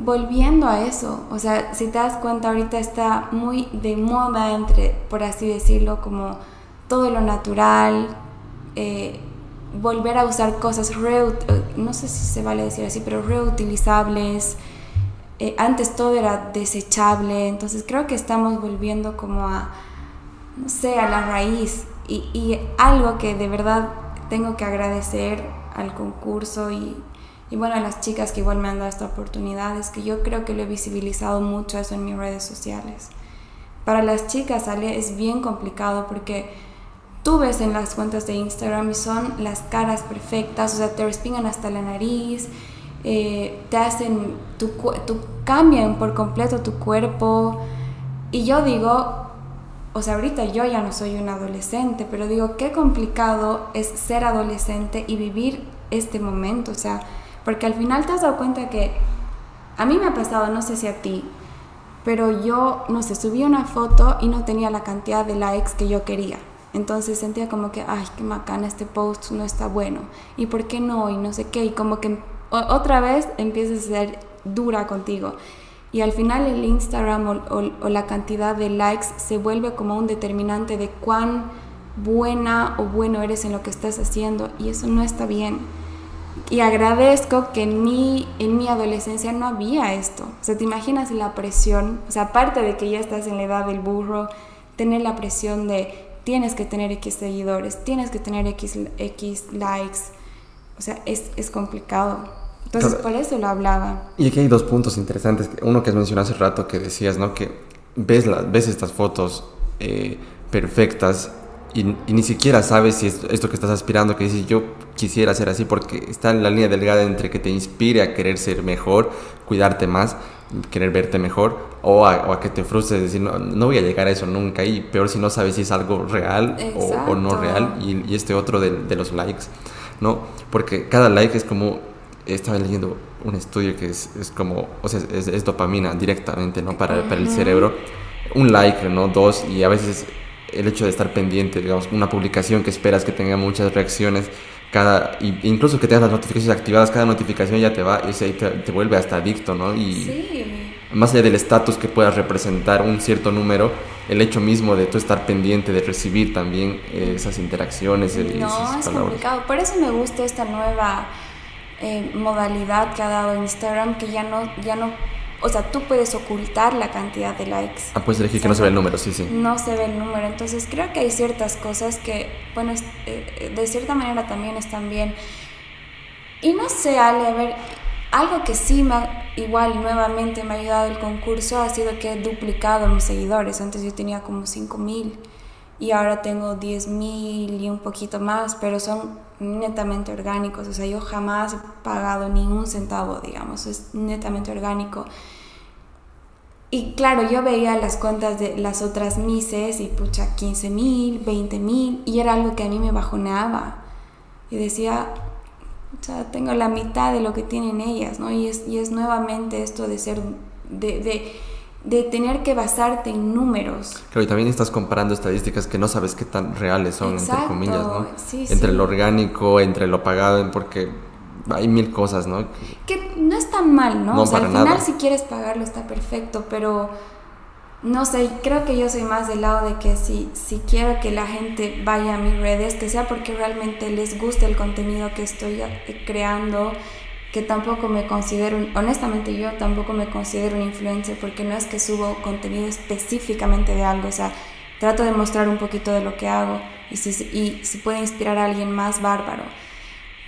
volviendo a eso, o sea, si te das cuenta ahorita está muy de moda entre, por así decirlo, como todo lo natural, eh, volver a usar cosas, no sé si se vale decir así, pero reutilizables, eh, antes todo era desechable, entonces creo que estamos volviendo como a, no sé, a la raíz y, y algo que de verdad tengo que agradecer al concurso y, y, bueno, a las chicas que igual me han dado esta oportunidad es que yo creo que lo he visibilizado mucho eso en mis redes sociales. Para las chicas, Ale, es bien complicado porque tú ves en las cuentas de Instagram y son las caras perfectas, o sea, te respingan hasta la nariz, eh, te hacen, tu, cambian por completo tu cuerpo. Y yo digo, o sea, ahorita yo ya no soy un adolescente, pero digo, qué complicado es ser adolescente y vivir este momento, o sea, porque al final te has dado cuenta que a mí me ha pasado, no sé si a ti, pero yo, no sé, subí una foto y no tenía la cantidad de likes que yo quería. Entonces sentía como que, ay, qué macana, este post no está bueno. ¿Y por qué no? Y no sé qué. Y como que otra vez empiezas a ser dura contigo. Y al final el Instagram o, la cantidad de likes se vuelve como un determinante de cuán buena o bueno eres en lo que estás haciendo. Y eso no está bien. Y agradezco que en mi, en mi adolescencia no había esto. O sea, te imaginas la presión, o sea, aparte de que ya estás en la edad del burro, tener la presión de tienes que tener X seguidores, tienes que tener X, X likes. O sea, es, es complicado. Entonces, por eso lo hablaba. Y aquí hay dos puntos interesantes. Uno que has mencionado hace rato que decías, ¿no? Que ves, la, ves estas fotos eh, perfectas y, ni siquiera sabes si es esto que estás aspirando, que dices yo quisiera ser así, porque está en la línea delgada entre que te inspire a querer ser mejor, cuidarte más, querer verte mejor, o a, que te frustres, decir, no, no, voy a llegar a eso nunca, y peor si no sabes si es algo real o, no real, y, este otro de, de, los likes, ¿no? Porque cada like es como, estaba leyendo un estudio que es, es como, o sea, es, dopamina directamente, ¿no? Para, para el cerebro. Un like, ¿no? Dos, y a veces el hecho de estar pendiente, digamos, una publicación que esperas que tenga muchas reacciones, cada, incluso que tengas las notificaciones activadas, cada notificación ya te va y te, vuelve hasta adicto, ¿no? Y más allá del estatus que puedas representar un cierto número, el hecho mismo de tú estar pendiente de recibir también eh, esas interacciones. No, es complicado. Por eso me gusta esta nueva eh, modalidad que ha dado Instagram, que ya no, ya no o sea, tú puedes ocultar la cantidad de likes. Ah, puedes elegir que no se ve el número, sí, sí. No se ve el número. Entonces creo que hay ciertas cosas que, bueno, eh, de cierta manera también están bien. Y no sé, Ale, a ver, algo que sí me, igual nuevamente me ha ayudado el concurso ha sido que he duplicado mis seguidores. Antes yo tenía como 5 mil y ahora tengo 10 mil y un poquito más, pero son netamente orgánicos, o sea, yo jamás he pagado ni un centavo, digamos, es netamente orgánico. Y claro, yo veía las cuentas de las otras mises y pucha, 15 mil, 20 mil, y era algo que a mí me bajoneaba. Y decía, o sea, tengo la mitad de lo que tienen ellas, ¿no? Y es, y es nuevamente esto de ser, de de tener que basarte en números. Claro, y también estás comparando estadísticas que no sabes qué tan reales son, entre comillas, ¿no? entre lo orgánico, entre lo pagado, porque hay mil cosas, ¿no? Que no es tan mal, ¿no? o sea, al final si quieres pagarlo está perfecto, pero no sé, creo que yo soy más del lado de que si, si quiero que la gente vaya a mis redes, que sea porque realmente les guste el contenido que estoy creando, que tampoco me considero, honestamente yo tampoco me considero un influencer porque no es que subo contenido específicamente de algo, o sea, trato de mostrar un poquito de lo que hago y si, y si puede inspirar a alguien más, bárbaro.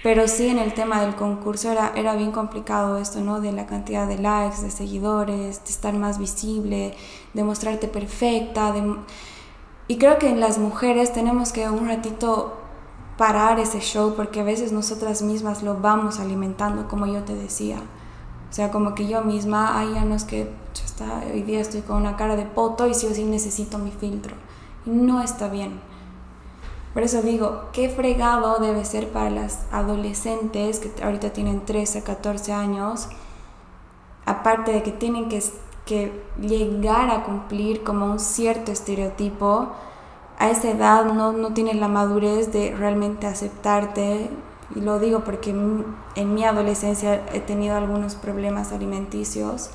Pero sí en el tema del concurso era, era bien complicado esto, ¿no? De la cantidad de likes, de seguidores, de estar más visible, de mostrarte perfecta. De... Y creo que en las mujeres tenemos que un ratito parar ese show porque a veces nosotras mismas lo vamos alimentando, como yo te decía. O sea, como que yo misma, ay, ya no es que está, hoy día estoy con una cara de poto y sí o sí necesito mi filtro. No está bien. Por eso digo, qué fregado debe ser para las adolescentes que ahorita tienen 13, 14 años, aparte de que tienen que, que llegar a cumplir como un cierto estereotipo, a esa edad no, no tienes la madurez de realmente aceptarte. Y lo digo porque en mi adolescencia he tenido algunos problemas alimenticios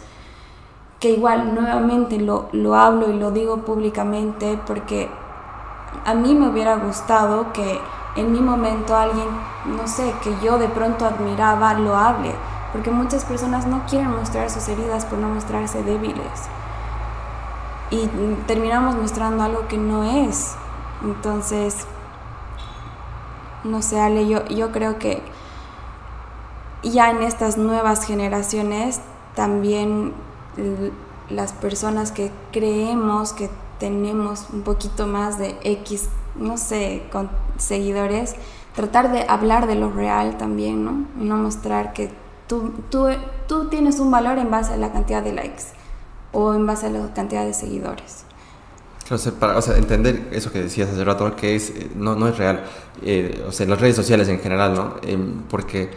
que igual nuevamente lo, lo hablo y lo digo públicamente porque a mí me hubiera gustado que en mi momento alguien, no sé, que yo de pronto admiraba, lo hable, porque muchas personas no quieren mostrar sus heridas por no mostrarse débiles y terminamos mostrando algo que no es. Entonces, no sé, Ale, yo, yo creo que ya en estas nuevas generaciones también las personas que creemos que tenemos un poquito más de X, no sé, con seguidores, tratar de hablar de lo real también, ¿no? Y no mostrar que tú, tú, tú tienes un valor en base a la cantidad de likes o en base a la cantidad de seguidores. o sea, entender eso que decías hace rato, que es, eh, no, no es real, eh, o sea, las redes sociales en general, ¿no? Em, porque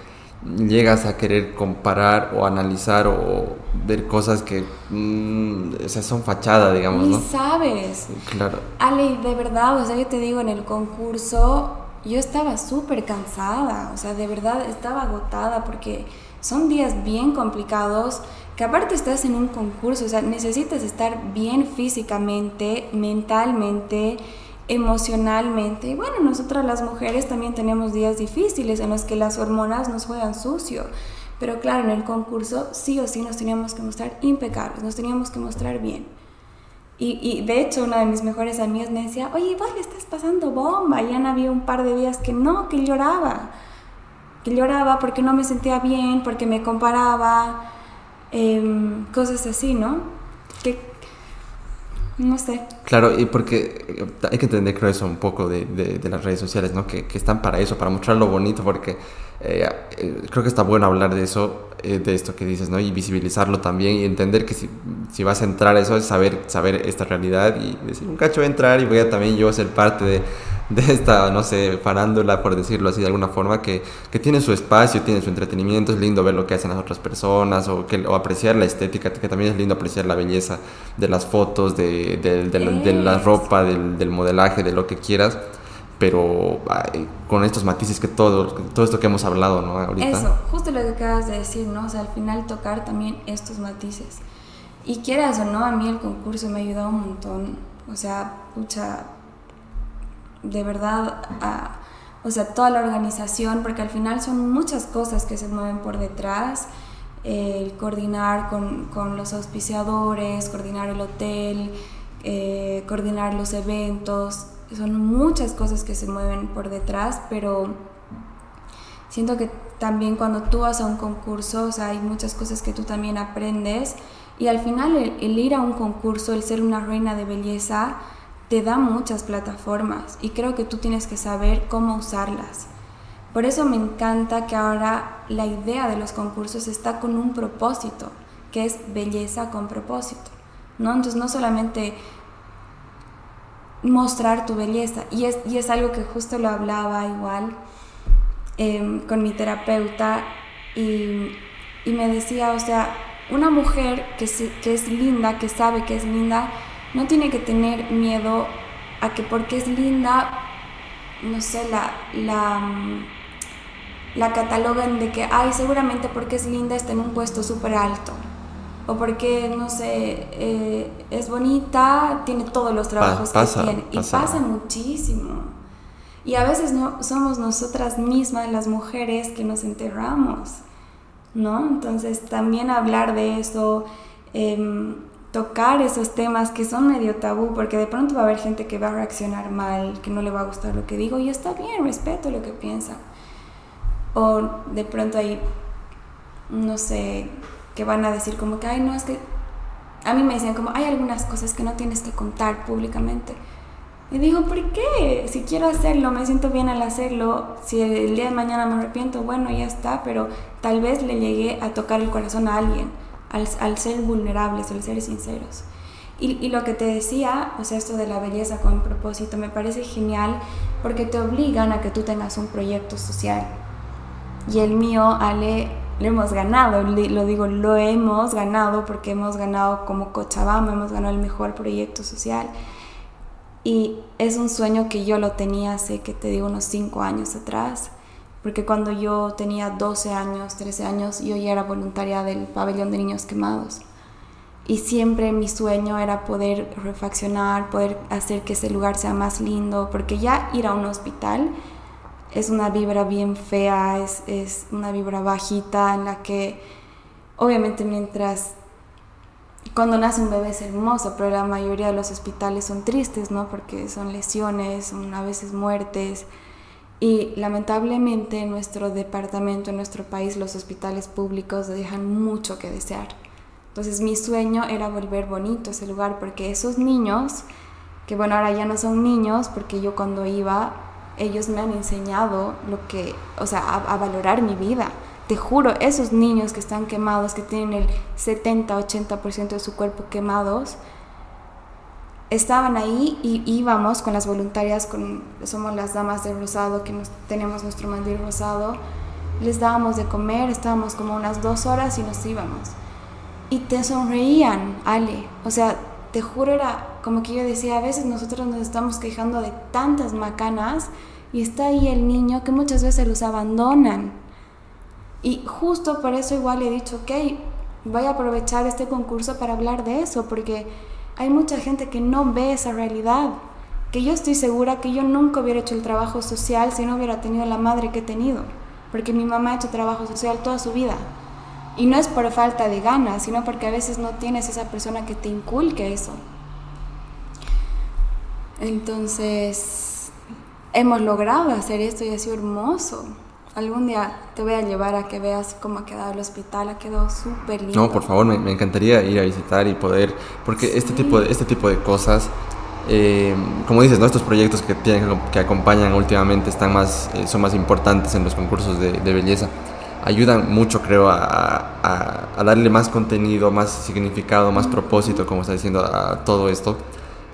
llegas a querer comparar o analizar o ver cosas que mm, o sea, son fachada, digamos, Ni sabes. Claro. Ale, de verdad, o sea, yo te digo, en el concurso yo estaba súper cansada, o sea, de verdad estaba agotada porque son días bien complicados, que aparte estás en un concurso, o sea, necesitas estar bien físicamente, mentalmente, emocionalmente. Y bueno, nosotras las mujeres también tenemos días difíciles en los que las hormonas nos juegan sucio. Pero claro, en el concurso sí o sí nos teníamos que mostrar impecables, nos teníamos que mostrar bien. Y, y, de hecho, una de mis mejores amigas me decía, oye, vos le estás pasando bomba. Y ya había un par de días que no, que lloraba. Que lloraba porque no me sentía bien, porque me comparaba, em, cosas así, ¿no? Que, no sé. Claro, y porque hay que entender, creo, eso un poco de, de, las redes sociales, ¿no? Que, que, están para eso, para mostrar lo bonito, porque eh, eh, creo que está bueno hablar de eso, eh, de esto que dices, ¿no? Y visibilizarlo también y entender que si, si, vas a entrar a eso es saber, saber esta realidad y decir, un cacho voy a entrar y voy a también yo ser parte de, de esta, no sé, farándula, por decirlo así de alguna forma, que, que, tiene su espacio, tiene su entretenimiento, es lindo ver lo que hacen las otras personas o, que, o apreciar la estética, que también es lindo apreciar la belleza de las fotos, de, de, de la ropa, del, del modelaje, de lo que quieras pero con estos matices que todo, todo esto que hemos hablado, ¿no? Ahorita. Eso, justo lo que acabas de decir, ¿no? O sea, al final tocar también estos matices. Y quieras o no, a mí el concurso me ha ayudado un montón. O sea, pucha, de verdad, o sea, toda la organización, porque al final son muchas cosas que se mueven por detrás. El coordinar con, con los auspiciadores, coordinar el hotel, eh, coordinar los eventos, son muchas cosas que se mueven por detrás, pero siento que también cuando tú vas a un concurso, o sea, hay muchas cosas que tú también aprendes y al final el, ir a un concurso, el ser una reina de belleza, te da muchas plataformas y creo que tú tienes que saber cómo usarlas. Por eso me encanta que ahora la idea de los concursos está con un propósito, que es belleza con propósito. ¿no? Entonces no solamente mostrar tu belleza. Y es, y es algo que justo lo hablaba igual em, con mi terapeuta y, y, me decía, o sea, una mujer que, que es linda, que sabe que es linda, no tiene que tener miedo a que porque es linda, no sé, la, la, la catalogan de que, ay, seguramente porque es linda está en un puesto súper alto o porque, no sé, eh, es bonita, tiene todos los trabajos que tiene. Y pasa. muchísimo. Y a veces no somos nosotras mismas las mujeres que nos enterramos, ¿no? Entonces también hablar de eso, em, tocar esos temas que son medio tabú, porque de pronto va a haber gente que va a reaccionar mal, que no le va a gustar lo que digo, y está bien, respeto lo que piensa. O de pronto hay, no sé, que van a decir como que, ay, no, es que a mí me decían como, hay algunas cosas que no tienes que contar públicamente. Y digo, ¿por qué? Si quiero hacerlo, me siento bien al hacerlo. Si el día de mañana me arrepiento, bueno, ya está, pero tal vez le llegué a tocar el corazón a alguien, al, ser vulnerables, al ser sinceros. Y, y, lo que te decía, o sea, esto de la belleza con propósito, me parece genial porque te obligan a que tú tengas un proyecto social. Y el mío, Ale, lo hemos ganado, lo digo, lo hemos ganado porque hemos ganado como Cochabamba, hemos ganado el mejor proyecto social. Y es un sueño que yo lo tenía hace, que te digo, unos 5 años atrás, porque cuando yo tenía 12 años, 13 años, yo ya era voluntaria del pabellón de niños quemados. Y siempre mi sueño era poder refaccionar, poder hacer que ese lugar sea más lindo, porque ya ir a un hospital es una vibra bien fea, es, es una vibra bajita en la que obviamente mientras cuando nace un bebé es hermoso, pero la mayoría de los hospitales son tristes, ¿no? Porque son lesiones, son a veces muertes. Y lamentablemente en nuestro departamento, en nuestro país, los hospitales públicos dejan mucho que desear. Entonces mi sueño era volver bonito ese lugar, porque esos niños, que bueno, ahora ya no son niños, porque yo cuando iba ellos me han enseñado lo que, o sea, a, valorar mi vida. Te juro, esos niños que están quemados, que tienen el 70, 80% de su cuerpo quemados, estaban ahí y íbamos con las voluntarias, con, somos las damas de rosado, que nos, tenemos nuestro mandil rosado, les dábamos de comer, estábamos como unas dos horas y nos íbamos. Y te sonreían, Ale. O sea, te juro, era como que yo decía, a veces nosotros nos estamos quejando de tantas macanas y está ahí el niño que muchas veces los abandonan. Y justo por eso igual he dicho, ok, voy a aprovechar este concurso para hablar de eso, porque hay mucha gente que no ve esa realidad, que yo estoy segura que yo nunca hubiera hecho el trabajo social si no hubiera tenido la madre que he tenido, porque mi mamá ha hecho trabajo social toda su vida. Y no es por falta de ganas, sino porque a veces no tienes esa persona que te inculque eso. Entonces, hemos logrado hacer esto y ha sido hermoso. Algún día te voy a llevar a que veas cómo ha quedado el hospital, ha quedado súper lindo. No, por favor, me, encantaría ir a visitar y poder, porque este, tipo de, este tipo de cosas, eh, como dices, ¿no? estos proyectos que, tienen, que acompañan últimamente están más, eh, son más importantes en los concursos de, belleza, ayudan mucho, creo, a, a, darle más contenido, más significado, más propósito, como está diciendo, a todo esto.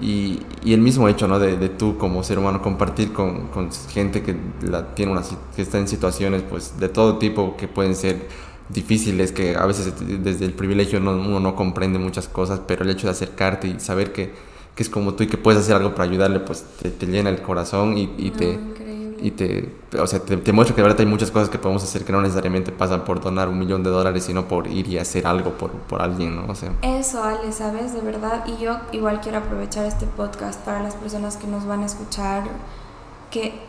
Y, y, el mismo hecho ¿no? de, de, tú como ser humano compartir con, gente que, la, tiene una, que está en situaciones pues, de todo tipo que pueden ser difíciles, que a veces desde el privilegio no, uno no comprende muchas cosas, pero el hecho de acercarte y saber que, que es como tú y que puedes hacer algo para ayudarle, pues te, te llena el corazón y, y te, y te, o sea, te, muestra que de verdad hay muchas cosas que podemos hacer que no necesariamente pasan por donar un millón de dólares, sino por ir y hacer algo por, por alguien, ¿no? O. Eso, Ale, ¿sabes? De verdad. Y yo igual quiero aprovechar este podcast para las personas que nos van a escuchar, que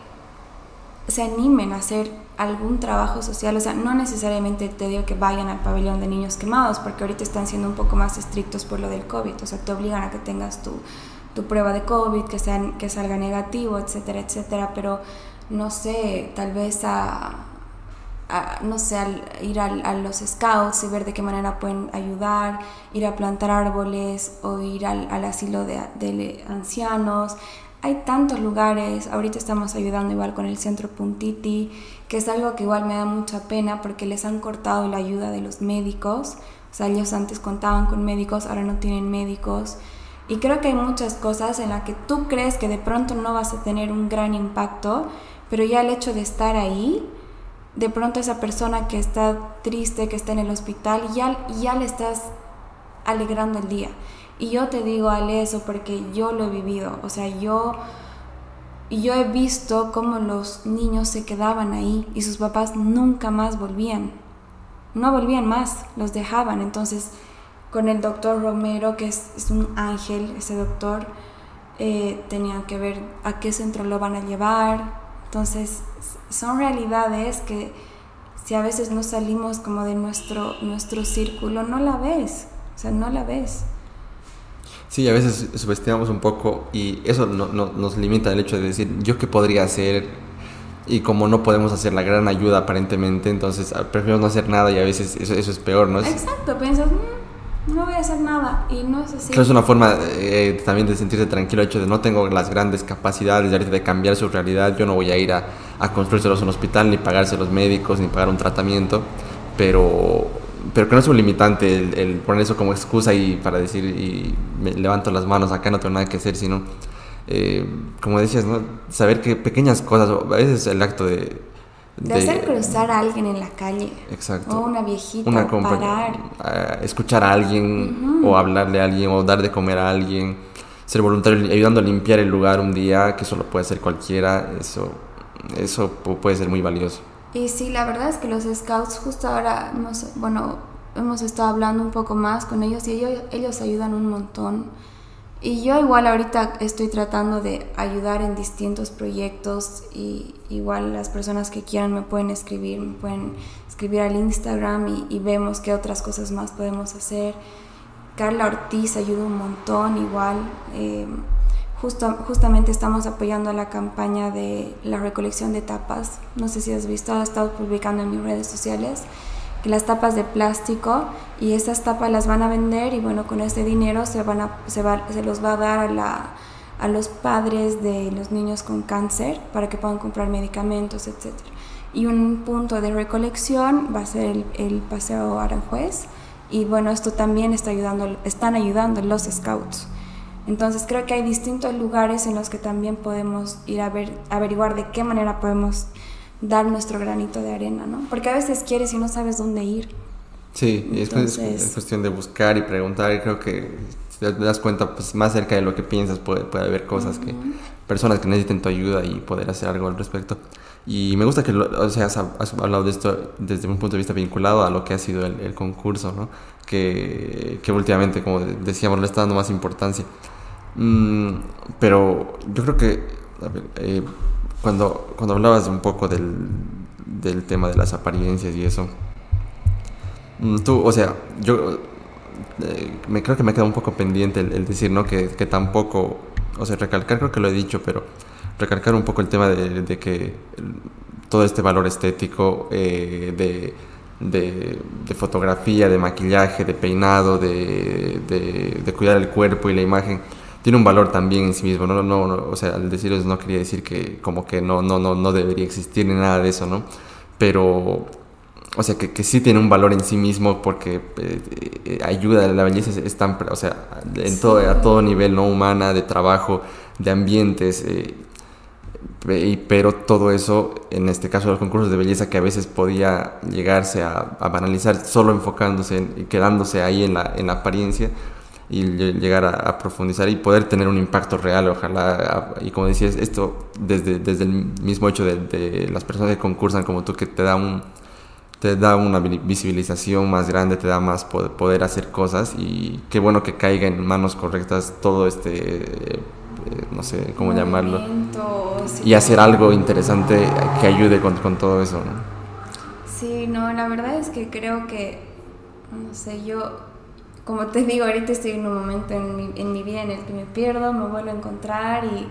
se animen a hacer algún trabajo social, o sea, no necesariamente te digo que vayan al pabellón de niños quemados, porque ahorita están siendo un poco más estrictos por lo del COVID, o sea, te obligan a que tengas tu, tu prueba de COVID, que, sean, que salga negativo, etcétera, etcétera, pero no sé, tal vez a, no sé, ir a, los scouts y ver de qué manera pueden ayudar, ir a plantar árboles o ir al, asilo de, de, ancianos. Hay tantos lugares, ahorita estamos ayudando igual con el centro Puntiti, que es algo que igual me da mucha pena porque les han cortado la ayuda de los médicos. O sea, ellos antes contaban con médicos, ahora no tienen médicos. Y creo que hay muchas cosas en las que tú crees que de pronto no vas a tener un gran impacto, pero ya el hecho de estar ahí, de pronto esa persona que está triste, que está en el hospital, ya, ya le estás alegrando el día. Y yo te digo, Ale, eso porque yo lo he vivido. O sea, yo, yo he visto cómo los niños se quedaban ahí y sus papás nunca más volvían. No volvían más, los dejaban. Entonces, con el doctor Romero, que es, un ángel, ese doctor, eh, tenían que ver a qué centro lo van a llevar, entonces, son realidades que si a veces no salimos como de nuestro, nuestro círculo, no la ves, o sea, no la ves. Sí, a veces subestimamos un poco y eso no, nos limita el hecho de decir, ¿yo qué podría hacer? Y como no podemos hacer la gran ayuda aparentemente, entonces ah, preferimos no hacer nada y a veces eso, eso es peor, ¿no? Exacto, piensas, mm, no voy a hacer nada y no es así. es una forma eh, también de sentirse tranquilo, el hecho de no tengo las grandes capacidades de, cambiar su realidad, yo no voy a ir a, a construírselos un hospital, ni pagarse los médicos, ni pagar un tratamiento, pero, pero que no es un limitante el, poner eso como excusa y para decir, y me levanto las manos, acá no tengo nada que hacer, sino, eh, como decías, ¿no? saber que pequeñas cosas, a veces el acto de de, hacer cruzar a alguien en la calle. Exacto. O una viejita, una parar. escuchar a alguien, o hablarle a alguien, o dar de comer a alguien. Ser voluntario ayudando a limpiar el lugar un día, que eso lo puede hacer cualquiera. Eso, eso puede ser muy valioso. Y sí, la verdad es que los scouts justo ahora, hemos, bueno, hemos estado hablando un poco más con ellos y ellos, ellos ayudan un montón y yo igual ahorita estoy tratando de ayudar en distintos proyectos y igual las personas que quieran me pueden escribir, me pueden escribir al Instagram y, vemos qué otras cosas más podemos hacer. Carla Ortiz ayuda un montón igual. Eh, justo, justamente estamos apoyando la campaña de la recolección de tapas. No sé si has visto, ha estado publicando en mis redes sociales las tapas de plástico y esas tapas las van a vender y bueno, con ese dinero se, van a, se, va, se los va a dar a, la, a los padres de los niños con cáncer para que puedan comprar medicamentos, etc. Y un punto de recolección va a ser el, el Paseo Aranjuez y bueno, esto también está ayudando, están ayudando los scouts. Entonces creo que hay distintos lugares en los que también podemos ir a ver, averiguar de qué manera podemos dar nuestro granito de arena, ¿no? Porque a veces quieres y no sabes dónde ir. Sí, es, cuestión de buscar y preguntar y creo que te das cuenta, pues más cerca de lo que piensas puede, puede haber cosas que, personas que necesiten tu ayuda y poder hacer algo al respecto. Y me gusta que, o sea, has, hablado de esto desde un punto de vista vinculado a lo que ha sido el, concurso, ¿no? Que, que, últimamente, como decíamos, le está dando más importancia. Mm, pero yo creo que eh, cuando, cuando hablabas un poco del, del tema de las apariencias y eso, mm, tú, o sea, yo eh, me creo que me queda un poco pendiente el, decir, ¿no? Que, que, tampoco, o sea, recalcar, creo que lo he dicho, pero recalcar un poco el tema de, de que todo este valor estético eh, de, de, fotografía, de maquillaje, de peinado, de, de, cuidar el cuerpo y la imagen, tiene un valor también en sí mismo, ¿no? no, no o sea, al decirlo no quería decir que como que no, no, no, no debería existir ni nada de eso, ¿no? Pero o sea, que, que, sí tiene un valor en sí mismo porque eh, eh, ayuda, la belleza es, tan, o sea, en todo, a todo nivel, ¿no? Humana, de trabajo, de ambientes, eh, pero todo eso, en este caso los concursos de belleza, que a veces podía llegarse a, banalizar solo enfocándose y quedándose ahí en la, en la apariencia y llegar a, profundizar y poder tener un impacto real, ojalá, y como decías, esto desde, desde el mismo hecho de, de las personas que concursan como tú, que te da un te da una visibilización más grande, te da más poder hacer cosas y qué bueno que caiga en manos correctas todo este, eh, no sé cómo llamarlo, y hacer algo interesante que ayude con, con todo eso. ¿no? Sí, no, la verdad es que creo que, no sé, yo, como te digo, ahorita estoy en un momento en mi, en mi vida en el que me pierdo, me vuelvo a encontrar y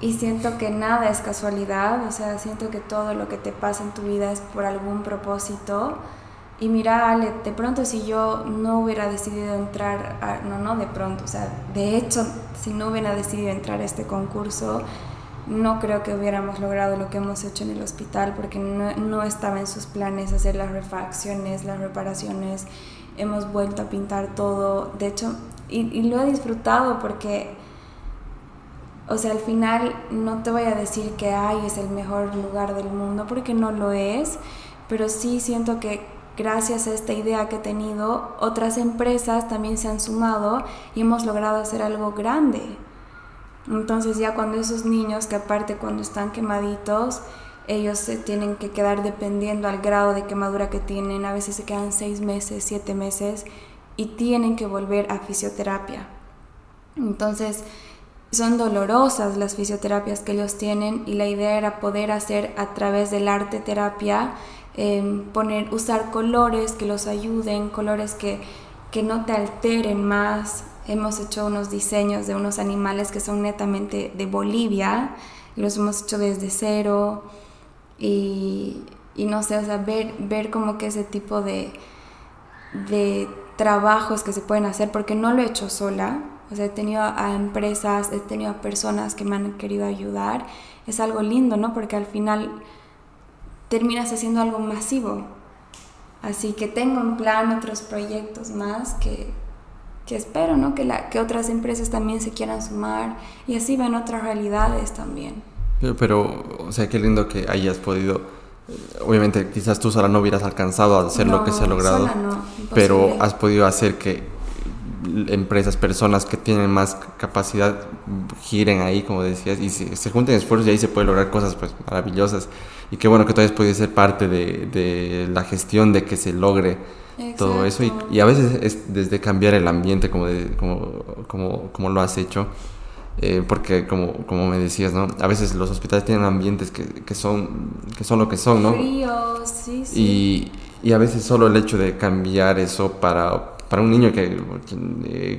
y siento que nada es casualidad, o sea, siento que todo lo que te pasa en tu vida es por algún propósito. Y mira, Ale, de pronto si yo no hubiera decidido entrar, a, no, no de pronto, o sea, de hecho, si no hubiera decidido entrar a este concurso, no creo que hubiéramos logrado lo que hemos hecho en el hospital porque no, no estaba en sus planes hacer las refacciones, las reparaciones, hemos vuelto a pintar todo, de hecho, y, lo he disfrutado porque o sea, al final no te voy a decir que ay, es el mejor lugar del mundo, porque no lo es, pero sí siento que gracias a esta idea que he tenido, otras empresas también se han sumado y hemos logrado hacer algo grande. Entonces ya cuando esos niños, que aparte cuando están quemaditos, ellos se tienen que quedar dependiendo al grado de quemadura que tienen, a veces se quedan seis meses, siete meses y tienen que volver a fisioterapia. Entonces, son dolorosas las fisioterapias que ellos tienen y la idea era poder hacer a través del arte terapia, em, poner, usar colores que los ayuden, colores que, que no te alteren más. Hemos hecho unos diseños de unos animales que son netamente de Bolivia, los hemos hecho desde cero y, no sé, o sea, ver, ver como que ese tipo de, de trabajos que se pueden hacer, porque no lo he hecho sola, o sea, he tenido a empresas, he tenido a personas que me han querido ayudar. Es algo lindo, ¿no? Porque al final terminas haciendo algo masivo. Así que tengo en plan otros proyectos más que, que espero, ¿no? Que, la, que otras empresas también se quieran sumar y así ven otras realidades también. Pero, o sea, qué lindo que hayas podido obviamente quizás tú sola no hubieras alcanzado a hacer lo que se ha logrado, pero has podido hacer que empresas, personas que tienen más capacidad giren ahí, como decías, y se, junten esfuerzos y ahí se puede lograr cosas pues maravillosas. Y qué bueno que todavía puede ser parte de, de, la gestión de que se logre todo eso. Y, y, a veces es desde cambiar el ambiente, como, como, como, como, lo has hecho. Eh, porque como, como me decías, ¿no? A veces los hospitales tienen ambientes que, que son, que son lo que son, ¿no? Fríos, sí, sí. Y, y a veces solo el hecho de cambiar eso para para un niño que,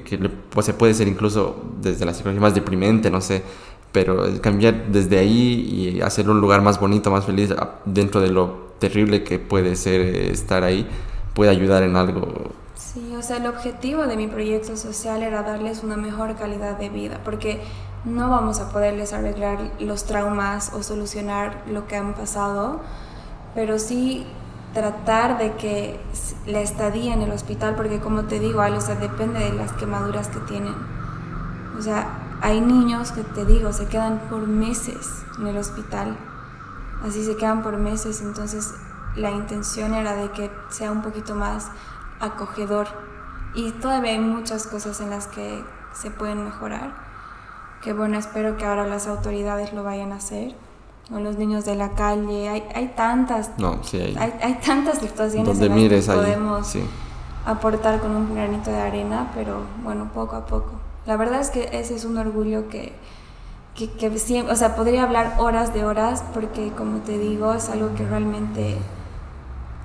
que, pues, se puede ser incluso desde la psicología más deprimente, no sé, pero cambiar desde ahí y hacer un lugar más bonito, más feliz, dentro de lo terrible que puede ser eh, estar ahí, puede ayudar en algo. Sí, o sea, el objetivo de mi proyecto social era darles una mejor calidad de vida, porque no vamos a poderles arreglar los traumas o solucionar lo que han pasado, pero sí tratar de que la estadía en el hospital, porque como te digo, o sea, depende de las quemaduras que tienen. O sea, hay niños que te digo, se quedan por meses en el hospital. Así se quedan por meses. Entonces la intención era de que sea un poquito más acogedor. Y todavía hay muchas cosas en las que se pueden mejorar. Que bueno, espero que ahora las autoridades lo vayan a hacer. O los niños de la calle. Hay, hay tantas. No, sí, hay, hay, tantas situaciones en las que podemos aportar con un granito de arena, pero bueno, poco a poco. La verdad es que ese es un orgullo que, que, que siempre, o sea, podría hablar horas de horas porque como te digo, es algo que realmente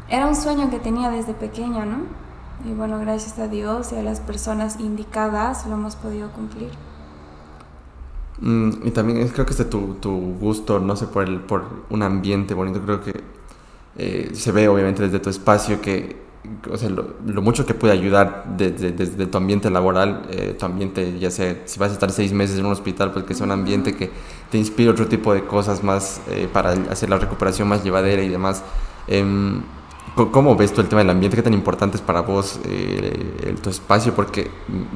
era un sueño que tenía desde pequeña, ¿no? Y bueno, gracias a Dios y a las personas indicadas lo hemos podido cumplir. Mm, y también creo que este tu, tu gusto, no sé, por, el, por un ambiente bonito, creo que eh, se ve obviamente desde tu espacio que o sea, lo, mucho que puede ayudar desde, desde tu ambiente laboral, eh, tu ambiente, ya sea si vas a estar seis meses en un hospital, pues que sea un ambiente que te inspire otro tipo de cosas más eh, para hacer la recuperación más llevadera y demás. Eh, ¿Cómo ves tú el tema del ambiente? ¿Qué tan importante es para vos eh, tu espacio? Porque,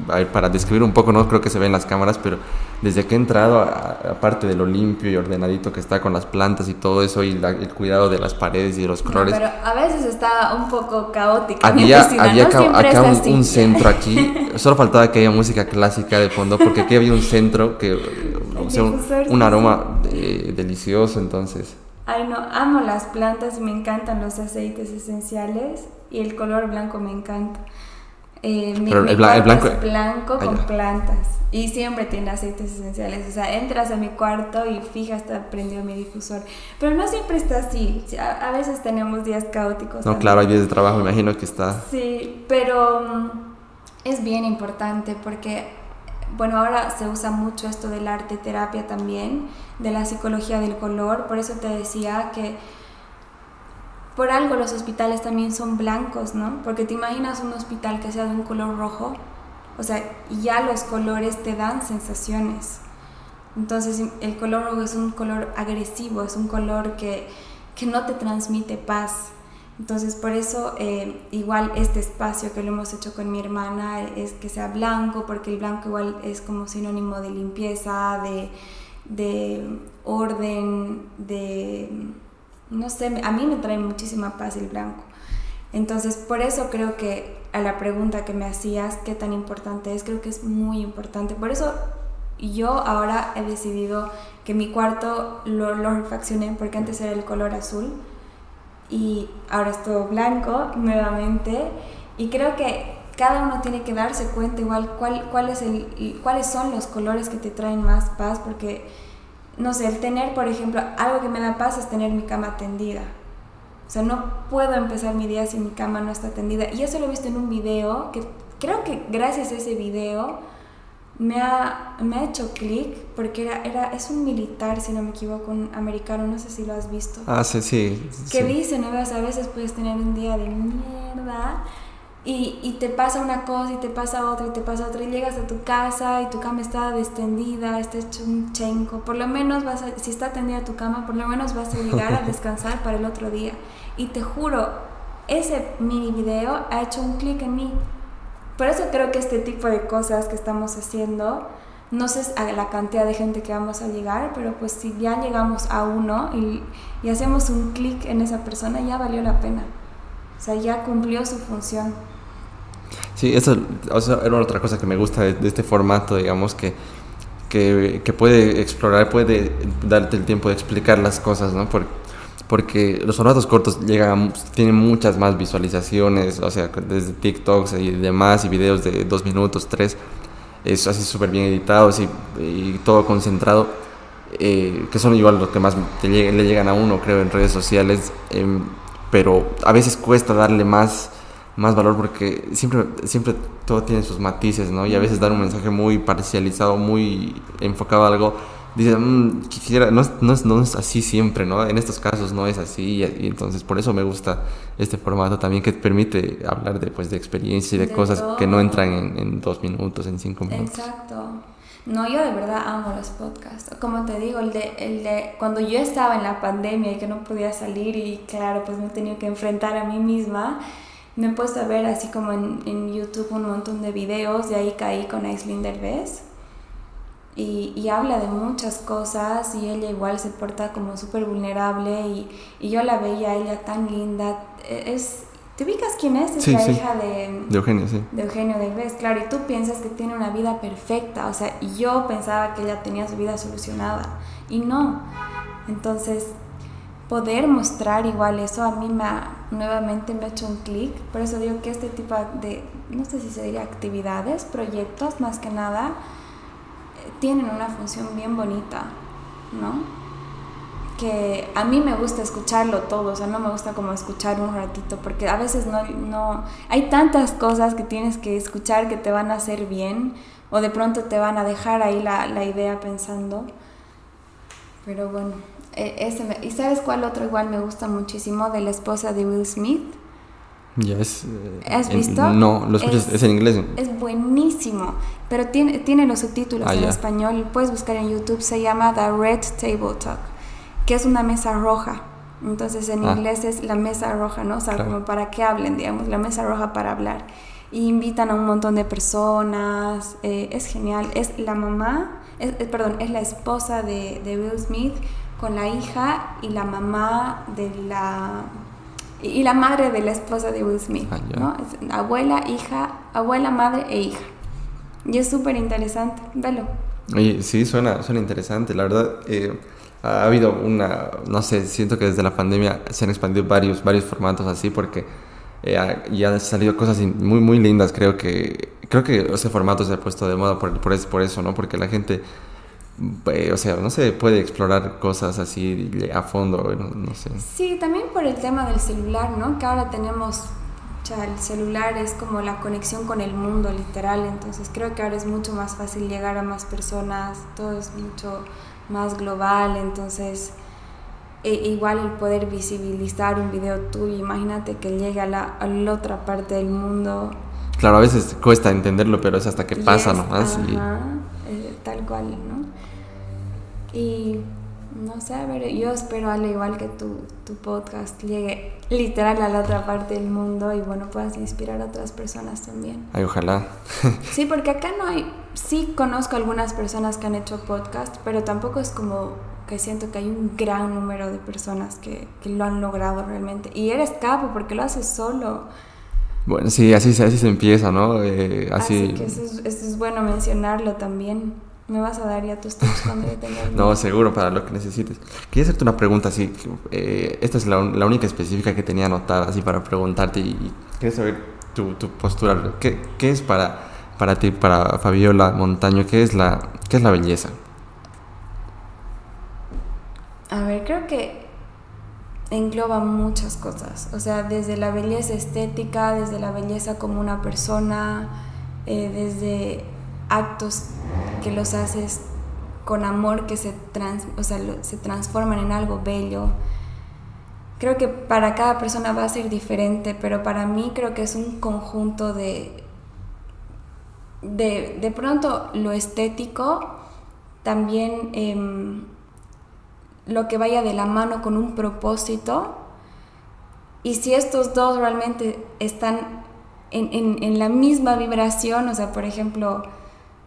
a ver, para describir un poco, no creo que se ve en las cámaras, pero desde que he entrado, aparte de lo limpio y ordenadito que está con las plantas y todo eso, y el cuidado de las paredes y de los colores. pero a veces está un poco caótico. Había, había acá, un, centro aquí, solo faltaba que haya música clásica de fondo, porque aquí había un centro que, o sea, un, aroma eh, delicioso, entonces. Ay, no, amo las plantas y me encantan los aceites esenciales y el color blanco me encanta. Eh, mi, el, blanco es blanco con plantas y siempre tiene aceites esenciales. O sea, entras a mi cuarto y fija está prendido mi difusor. Pero no siempre está así. A, veces tenemos días caóticos. No, claro, hay días de trabajo, me imagino que está. Sí, pero mm, es bien importante porque bueno, ahora se usa mucho esto del arte terapia también, de la psicología del color, por eso te decía que por algo los hospitales también son blancos, ¿no? Porque te imaginas un hospital que sea de un color rojo, o sea, ya los colores te dan sensaciones. Entonces el color rojo es un color agresivo, es un color que, que no te transmite paz. Entonces, por eso, eh, igual este espacio que lo hemos hecho con mi hermana es que sea blanco, porque el blanco igual es como sinónimo de limpieza, de, orden, de, no sé, a mí me trae muchísima paz el blanco. Entonces, por eso creo que a la pregunta que me hacías, qué tan importante es, creo que es muy importante. Por eso yo ahora he decidido que mi cuarto lo, lo refaccioné, porque antes era el color azul y ahora es todo blanco nuevamente. Y creo que cada uno tiene que darse cuenta igual cuál, cuál es el, cuáles son los colores que te traen más paz porque no sé, el tener por ejemplo algo que me da paz es tener mi cama tendida. O sea, no puedo empezar mi día si mi cama no está tendida. Y eso lo he visto en un video que creo que gracias a ese video me ha, me ha hecho clic porque era, era, es un militar, si no me equivoco, un americano, no sé si lo has visto. Ah, sí, sí. Que dice, ¿no? a veces puedes tener un día de mierda y, y, te pasa una cosa y te pasa otra y te pasa otra y llegas a tu casa y tu cama está destendida, está hecho un chenco. Por lo menos vas a, si está tendida tu cama, por lo menos vas a llegar a descansar para el otro día. Y te juro, ese mini video ha hecho un clic en mí por eso creo que este tipo de cosas que estamos haciendo, no sé a la cantidad de gente que vamos a llegar, pero pues si ya llegamos a uno y, hacemos un clic en esa persona, ya valió la pena. O sea, ya cumplió su función. Sí, eso era otra cosa que me gusta de, este formato, digamos, que, que, que, puede explorar, puede darte el tiempo de explicar las cosas, ¿no? Porque porque los formatos cortos llegan, tienen muchas más visualizaciones, o sea, desde TikToks y demás, y videos de dos minutos, tres, es así súper bien editados y, todo concentrado, eh, que son igual los que más le llegan a uno, creo, en redes sociales, em, pero a veces cuesta darle más, más valor porque siempre, siempre todo tiene sus matices, ¿no? Y a veces dar un mensaje muy parcializado, muy enfocado a algo, dice, mm, quisiera, no, no, no, es así siempre, ¿no? En estos casos no es así, y, entonces por eso me gusta este formato también que permite hablar de, pues, de experiencia y de, cosas que no entran en, en, dos minutos, en cinco minutos. Exacto. No, yo de verdad amo los podcasts. Como te digo, el de, el de cuando yo estaba en la pandemia y que no podía salir y claro, pues me he tenido que enfrentar a mí misma, me he puesto a ver así como en, en YouTube un montón de videos, de ahí caí con Aislinn Derbez y, y, habla de muchas cosas y ella igual se porta como súper vulnerable y, y, yo la veía ella tan linda. E, es, ¿Te ubicas quién es? Es la hija de, de Eugenio, sí. De Eugenio Derbez, claro, y tú piensas que tiene una vida perfecta, o sea, y yo pensaba que ella tenía su vida solucionada y no. Entonces, poder mostrar igual eso a mí me nuevamente me ha hecho un clic, por eso digo que este tipo de, no sé si se diría actividades, proyectos más que nada, tienen una función bien bonita, ¿no? Que a mí me gusta escucharlo todo, o sea, no me gusta como escuchar un ratito, porque a veces no, no, hay tantas cosas que tienes que escuchar que te van a hacer bien, o de pronto te van a dejar ahí la, la idea pensando. Pero bueno, e, ese ¿y sabes cuál otro igual me gusta muchísimo? De la esposa de Will Smith. Ya es. Eh, ¿Has visto? no, lo escuchas, es, en inglés. Es buenísimo, pero tiene, tiene los subtítulos ah, en español. Puedes buscar en YouTube, se llama The Red Table Talk, que es una mesa roja. Entonces en ah. inglés es la mesa roja, ¿no? O sea, como para que hablen, digamos, la mesa roja para hablar. Y invitan a un montón de personas, eh, es genial. Es la mamá, es, perdón, es la esposa de, de Will Smith con la hija y la mamá de la y la madre de la esposa de Will Smith, ah, ¿no? Es abuela, hija, abuela, madre e hija. Y es súper interesante, velo. Oye, sí, suena, suena interesante. La verdad, eh, ha habido una, no sé, siento que desde la pandemia se han expandido varios, varios formatos así porque eh, ya han salido cosas muy, muy lindas. Creo que, creo que ese formato se ha puesto de moda por, por, por eso, ¿no? Porque la gente o sea, no se puede explorar cosas así a fondo, no, sé. Sí, también por el tema del celular, ¿no? Que ahora tenemos, o sea, el celular es como la conexión con el mundo, literal, entonces creo que ahora es mucho más fácil llegar a más personas, todo es mucho más global, entonces e, igual el poder visibilizar un video tuyo, imagínate que llegue a la, a la otra parte del mundo. Claro, a veces cuesta entenderlo, pero es hasta que pasa nomás. Ajá, eh, tal cual, ¿no? Y no sé, a ver, yo espero, al igual que tu, tu podcast llegue literal a la otra parte del mundo y bueno, puedas inspirar a otras personas también. Ay, ojalá. sí, porque acá no hay, sí conozco algunas personas que han hecho podcast, pero tampoco es como que siento que hay un gran número de personas que, que lo han logrado realmente. Y eres capo porque lo haces solo. Bueno, sí, así, así se empieza, ¿no? Eh, así... así que eso es, eso es bueno mencionarlo también. Me vas a dar ya tus tips cuando yo tenga No, seguro, para lo que necesites. Quería hacerte una pregunta así. Eh, esta es la, la, única específica que tenía anotada así para preguntarte y, quería saber tu, tu postura. ¿Qué, ¿Qué, es para, para ti, para Fabiola Montaño, qué es, la, qué es la belleza? A ver, creo que engloba muchas cosas. O sea, desde la belleza estética, desde la belleza como una persona, eh, desde actos que los haces con amor, que se, trans, o sea, se transforman en algo bello. Creo que para cada persona va a ser diferente, pero para mí creo que es un conjunto de, de, de pronto lo estético, también em, lo que vaya de la mano con un propósito. Y si estos dos realmente están en, en, en la misma vibración, o sea, por ejemplo,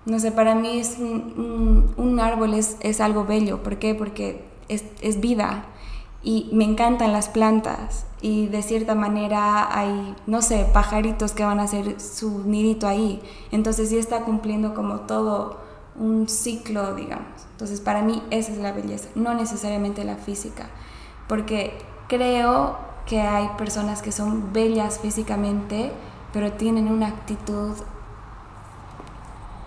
no sé, para mí es un, árbol es, es, algo bello. ¿Por qué? Porque es, es, vida y me encantan las plantas y de cierta manera hay, no sé, pajaritos que van a hacer su nidito ahí. Entonces sí está cumpliendo como todo un ciclo, digamos. Entonces para mí esa es la belleza, no necesariamente la física, porque creo que hay personas que son bellas físicamente, pero tienen una actitud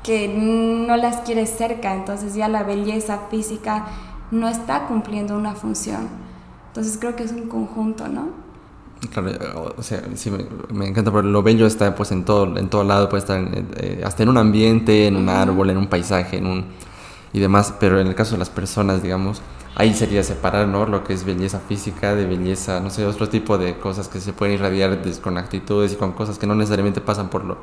que no las quieres cerca, entonces ya la belleza física no está cumpliendo una función. Entonces creo que es un conjunto, ¿no? Claro, o sea, sí, me, encanta, pero lo bello está pues en todo, en todo lado, puede estar eh, hasta en un ambiente, en un árbol, en un paisaje, en un y demás, pero en el caso de las personas, digamos, ahí sería separar, ¿no? Lo que es belleza física de belleza, no sé, otro tipo de cosas que se pueden irradiar con actitudes y con cosas que no necesariamente pasan por lo,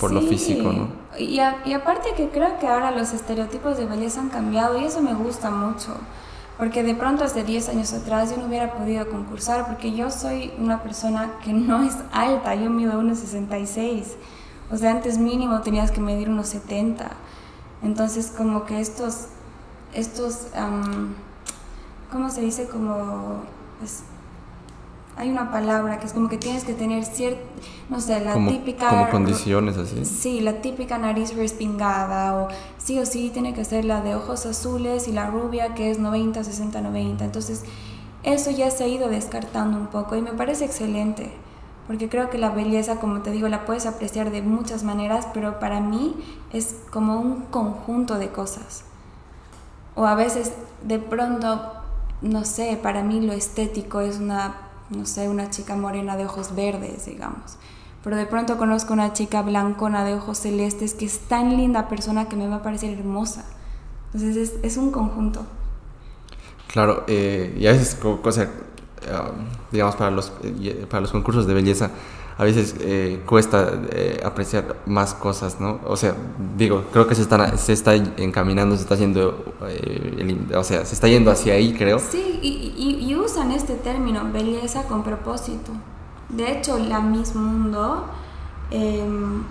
por lo físico, ¿no? Y, y aparte que creo que ahora los estereotipos de belleza han cambiado y eso me gusta mucho. Porque de pronto hace 10 años atrás yo no hubiera podido concursar porque yo soy una persona que no es alta, yo mido 1,66. O sea, antes mínimo tenías que medir unos 70. Entonces como que estos, estos, ¿cómo se dice? Como, hay una palabra que es como que tienes que tener cierta, no sé, la típica... Como condiciones así. Sí, la típica nariz respingada o sí o sí tiene que ser la de ojos azules y la rubia que es 90, 60, 90. Entonces eso ya se ha ido descartando un poco y me parece excelente. Porque creo que la belleza, como te digo, la puedes apreciar de muchas maneras, pero para mí es como un conjunto de cosas. O a veces de pronto, no sé, para mí lo estético es una no sé, una chica morena de ojos verdes, digamos. Pero de pronto conozco una chica blancona de ojos celestes que es tan linda persona que me va a parecer hermosa. Entonces es, es un conjunto. Claro, eh, y a veces, cosa, eh, digamos, para los, eh, para los concursos de belleza, a veces eh, cuesta eh, apreciar más cosas, ¿no? O sea, digo, creo que se, están, se está encaminando, se está haciendo, eh, o sea, se está yendo hacia ahí, creo. Sí, y, y, usan este término, belleza con propósito. De hecho, la Miss Mundo, em,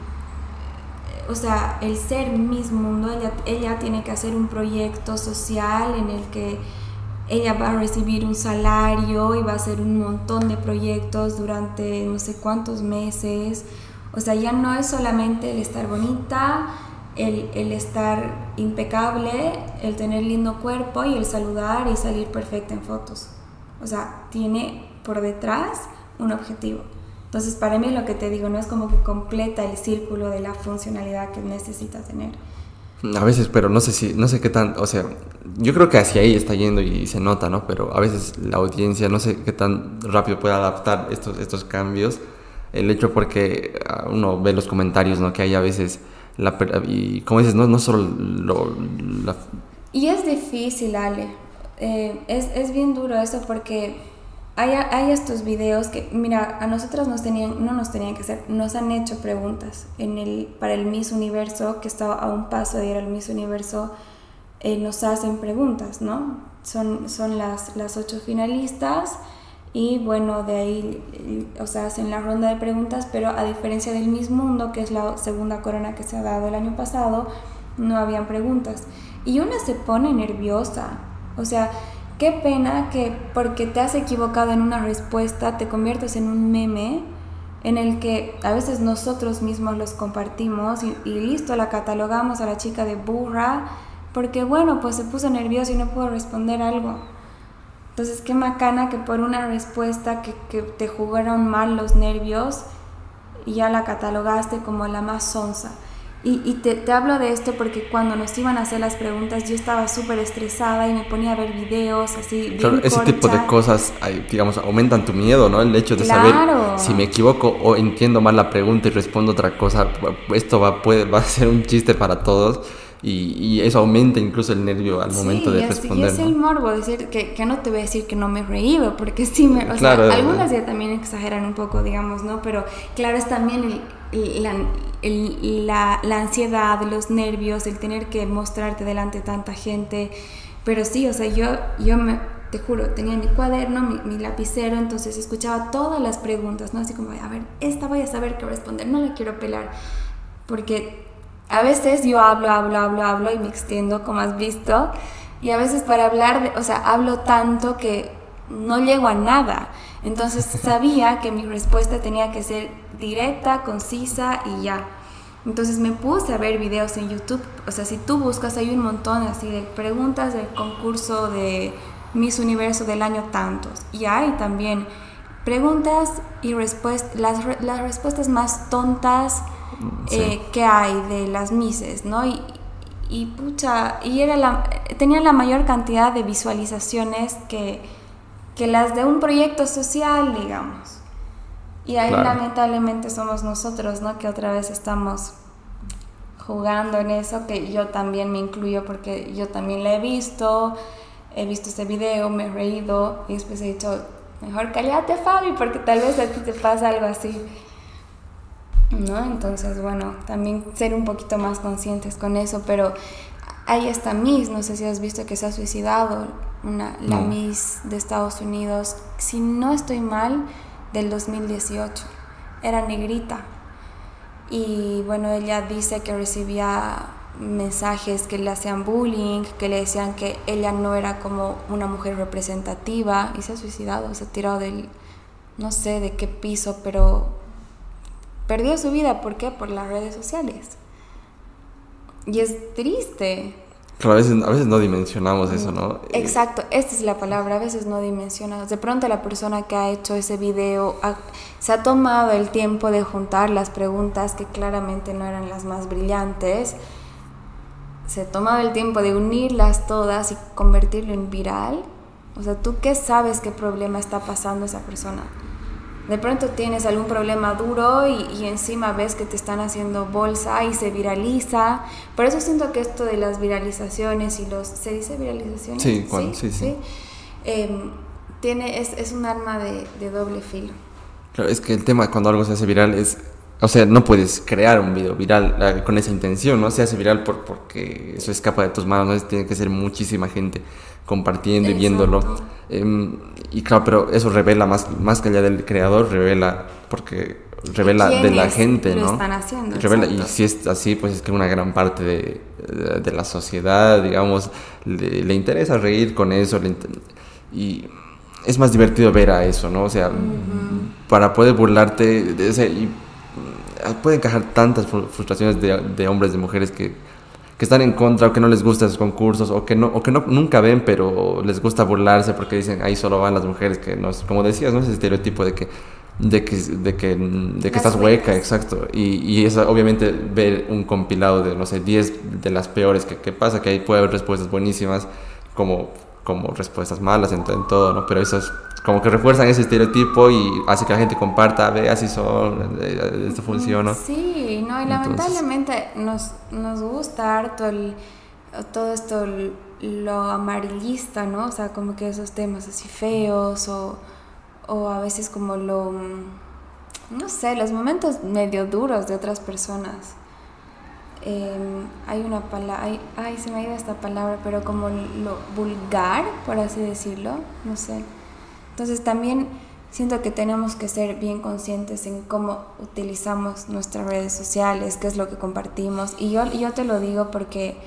o sea, el ser Miss Mundo, ella, ella tiene que hacer un proyecto social en el que ella va a recibir un salario y va a hacer un montón de proyectos durante no sé cuántos meses. O sea, ya no es solamente el estar bonita, el, el, estar impecable, el tener lindo cuerpo y el saludar y salir perfecta en fotos. O sea, tiene por detrás un objetivo. Entonces, para mí lo que te digo no es como que completa el círculo de la funcionalidad que necesita tener. A veces, pero no sé si, no sé qué tan, o sea, yo creo que hacia ahí está yendo y se nota, ¿no? Pero a veces la audiencia no sé qué tan rápido puede adaptar estos, estos cambios. El hecho porque ah, uno ve los comentarios, ¿no? Que hay a veces, y como dices, no, no solo lo... Y es difícil, Ale. Eh, es, es bien duro eso porque hay, hay, estos videos que, mira, a nosotros nos tenían, no nos tenían que hacer, nos han hecho preguntas en el, para el Miss Universo, que estaba a un paso de ir al Miss Universo, eh, nos hacen preguntas, ¿no? Son, son las, las ocho finalistas y bueno, de ahí, o sea, hacen la ronda de preguntas, pero a diferencia del Miss Mundo, que es la segunda corona que se ha dado el año pasado, no habían preguntas. Y una se pone nerviosa, o sea, Qué pena que porque te has equivocado en una respuesta te conviertes en un meme en el que a veces nosotros mismos los compartimos y, listo, la catalogamos a la chica de burra porque bueno, pues se puso nerviosa y no pudo responder algo. Entonces, qué macana que por una respuesta que, que te jugaron mal los nervios, ya la catalogaste como la más sonsa. Y, te, te, hablo de esto porque cuando nos iban a hacer las preguntas yo estaba súper estresada y me ponía a ver videos así. Claro, ese tipo de cosas, digamos, aumentan tu miedo, ¿no? El hecho de saber si me equivoco o entiendo mal la pregunta y respondo otra cosa, esto va, puede, va a ser un chiste para todos. Y, eso aumenta incluso el nervio al momento de responder. Sí, es el morbo, decir que, que, no te voy a decir que no me reí, porque sí me... O sea, algunas ya también exageran un poco, digamos, ¿no? Pero claro, es también el, la, el, la, la, ansiedad, los nervios, el tener que mostrarte delante de tanta gente. Pero sí, o sea, yo, yo me, te juro, tenía mi cuaderno, mi, mi, lapicero, entonces escuchaba todas las preguntas, ¿no? Así como, a ver, esta voy a saber qué responder, no la quiero pelar, porque a veces yo hablo, hablo, hablo, hablo y me extiendo, como has visto, y a veces para hablar, o sea, hablo tanto que no llego a nada. Entonces sabía que mi respuesta tenía que ser directa, concisa y ya. Entonces me puse a ver videos en YouTube. O sea, si tú buscas, hay un montón así de preguntas del concurso de Miss Universo del año tantos. Y hay también preguntas y respuestas, las, las respuestas más tontas eh, que hay de las Misses, ¿no? Y, y pucha, y era la, tenía la mayor cantidad de visualizaciones que, que las de un proyecto social, digamos. Y ahí lamentablemente somos nosotros, ¿no? Que otra vez estamos jugando en eso, que yo también me incluyo porque yo también la he visto, he visto ese video, me he reído y después he dicho, mejor cállate Fabi porque tal vez a ti te pasa algo así. ¿No? Entonces, bueno, también ser un poquito más conscientes con eso, pero ahí está Miss, no sé si has visto que se ha suicidado, una, la Miss de Estados Unidos, si no estoy mal, del 2018, era negrita. Y bueno, ella dice que recibía mensajes que le hacían bullying, que le decían que ella no era como una mujer representativa y se ha suicidado, se ha tirado del, no sé de qué piso, pero perdió su vida. ¿Por qué? Por las redes sociales. Y es triste. Claro, a veces, a veces no dimensionamos eso, ¿no? Exacto, esta es la palabra, a veces no dimensionamos. De pronto la persona que ha hecho ese video se ha tomado el tiempo de juntar las preguntas que claramente no eran las más brillantes, se ha tomado el tiempo de unirlas todas y convertirlo en viral. O sea, ¿tú qué sabes qué problema está pasando esa persona? De pronto tienes algún problema duro y, encima ves que te están haciendo bolsa y se viraliza. Por eso siento que esto de las viralizaciones y los... ¿Se dice viralizaciones? Sí, sí, sí. Em, tiene, es, es, un arma de, de, doble filo. Claro, es que el tema cuando algo se hace viral es... O sea, no puedes crear un video viral eh, con esa intención, ¿no? Se hace viral por, porque eso escapa de tus manos, ¿no? Tiene que ser muchísima gente compartiendo y viéndolo. Em, y claro, pero eso revela más, más que allá del creador, revela, porque revela de la gente, ¿no? Están haciendo, revela, y si es así, pues es que una gran parte de, de la sociedad, digamos, le, interesa reír con eso, y es más divertido ver a eso, ¿no? O sea, para poder burlarte, de ese, y, puede encajar tantas frustraciones de, de hombres, de mujeres que que están en contra o que no les gustan esos concursos o que no o que no nunca ven pero les gusta burlarse porque dicen ahí solo van las mujeres que no como decías no ese estereotipo de que de que de que, de que estás hueca exacto. Y, y es obviamente ver un compilado de no sé 10 de las peores que, que pasa que ahí puede haber respuestas buenísimas como como respuestas malas en, en todo no pero eso es como que refuerzan ese estereotipo y hace que la gente comparta, ve así son, esto funciona. Sí, no, y lamentablemente nos, nos gusta harto el, todo esto, lo amarillista, ¿no? O sea, como que esos temas así feos o, o a veces como lo, no sé, los momentos medio duros de otras personas. Em, hay una palabra, ay, se me ha ido esta palabra, pero como lo vulgar, por así decirlo, no sé. Entonces también siento que tenemos que ser bien conscientes en cómo utilizamos nuestras redes sociales, qué es lo que compartimos. Y yo, yo te lo digo porque,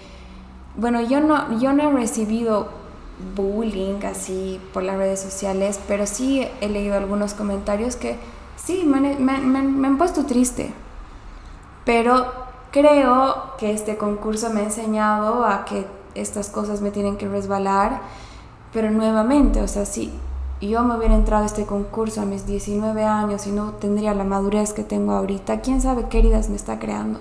bueno, yo no, yo no he recibido bullying así por las redes sociales, pero sí he leído algunos comentarios que sí, me, me, me han puesto triste. Pero creo que este concurso me ha enseñado a que estas cosas me tienen que resbalar, pero nuevamente, o sea, sí, yo me hubiera entrado a este concurso a mis 19 años y no tendría la madurez que tengo ahorita, quién sabe qué heridas me está creando.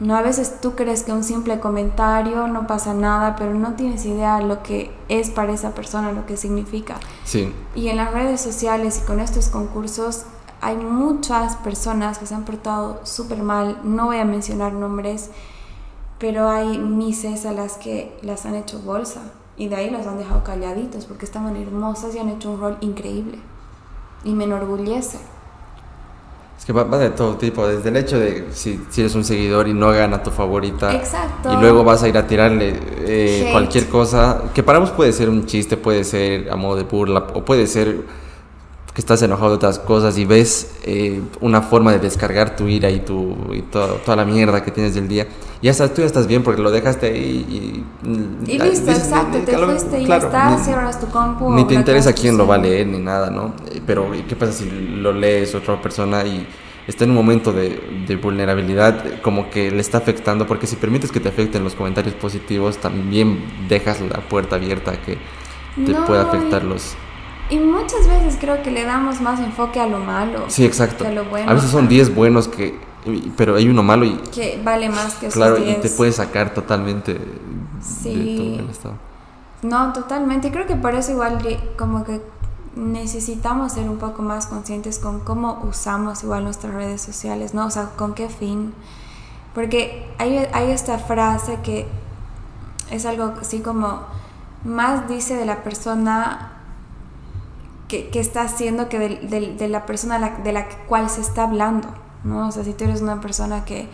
No, a veces tú crees que un simple comentario no pasa nada, pero no tienes idea lo que es para esa persona, lo que significa. Sí. Y en las redes sociales y con estos concursos hay muchas personas que se han portado súper mal, no voy a mencionar nombres, pero hay mises a las que las han hecho bolsa y de ahí los han dejado calladitos porque estaban hermosas y han hecho un rol increíble. Y me enorgullece. Es que va, de todo tipo, desde el hecho de si, si, eres un seguidor y no gana tu favorita. Exacto. Y luego vas a ir a tirarle eh, cualquier cosa, que para vos puede ser un chiste, puede ser a modo de burla, o puede ser que estás enojado de otras cosas y ves eh, una forma de descargar tu ira y, tu, y toda la mierda que tienes del día, ya estás, tú ya estás bien porque lo dejaste ahí y... Y, listo, exacto, te fuiste y ya estás, cierras tu compu. Ni te interesa quién lo va a leer ni nada, ¿no? Eh, pero ¿qué pasa si lo lees otra persona y está en un momento de, de, vulnerabilidad, como que le está afectando, porque si permites que te afecten los comentarios positivos, también dejas la puerta abierta a que te pueda afectar los... Y muchas veces creo que le damos más enfoque a lo malo. Sí, exacto. Que a, lo bueno. a veces son 10 buenos que pero hay uno malo y que vale más que esos claro y te puede sacar totalmente sí. de estado no totalmente creo que por eso igual como que necesitamos ser un poco más conscientes con cómo usamos igual nuestras redes sociales no o sea con qué fin porque hay, hay esta frase que es algo así como más dice de la persona que, que está haciendo que de, de, la persona de la cual se está hablando, ¿no? O sea, si tú eres una persona que,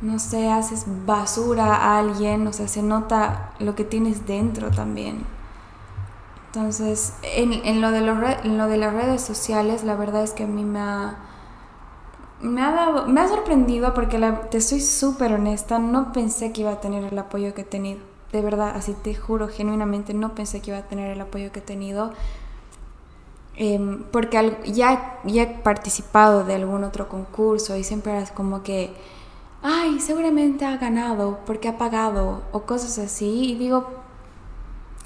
no sé, haces basura a alguien, o sea, se nota lo que tienes dentro también. Entonces, en, en lo, de lo de las redes sociales, la verdad es que a mí me ha, me ha dado, me ha sorprendido porque te soy súper honesta, no pensé que iba a tener el apoyo que he tenido. De verdad, así te juro, genuinamente no pensé que iba a tener el apoyo que he tenido. Em, porque ya, ya he participado de algún otro concurso y siempre era como que, ay, seguramente ha ganado porque ha pagado o cosas así. Y digo,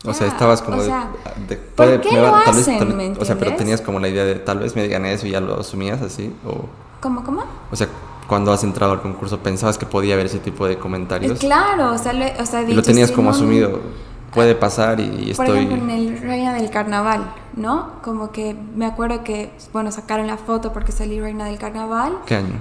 o sea, estabas como o sea, de, ¿por qué lo hacen, O sea, pero tenías como la idea de tal vez me gané eso y ya lo asumías así o ¿Cómo, cómo? O sea, cuando has entrado al concurso, ¿pensabas que podía haber ese tipo de comentarios? Claro, o sea, o sea y lo tenías como asumido, puede pasar y, estoy... Por ejemplo, en el Reina del Carnaval, ¿no? Como que me acuerdo que, bueno, sacaron la foto porque salí Reina del Carnaval. ¿Qué año?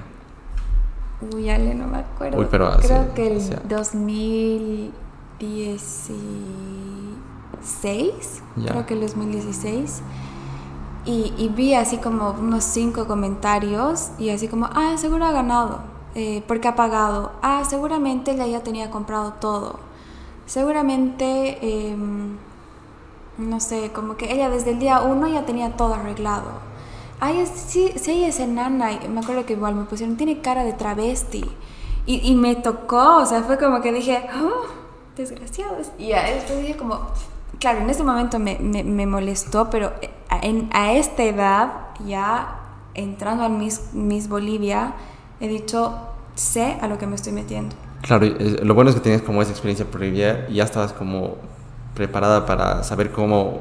Uy, Ale, no me acuerdo. Uy, pero Creo que el 2016, creo que el 2016. Y, vi así como unos cinco comentarios y así como, ah, seguro ha ganado, eh, porque ha pagado, ah, seguramente ya tenía comprado todo, seguramente, em, no sé, como que ella desde el día uno ya tenía todo arreglado. Ay, sí, sí, ella es enana, me acuerdo que igual me pusieron, tiene cara de travesti. Y, y me tocó, o sea, fue como que dije, oh, desgraciados. Y ya después dije como, claro, en ese momento me, me, me molestó, pero en, a esta edad, ya entrando al Miss, Miss Bolivia, he dicho, sé a lo que me estoy metiendo. Claro, lo bueno es que tenías como esa experiencia previa y ya estabas como preparada para saber cómo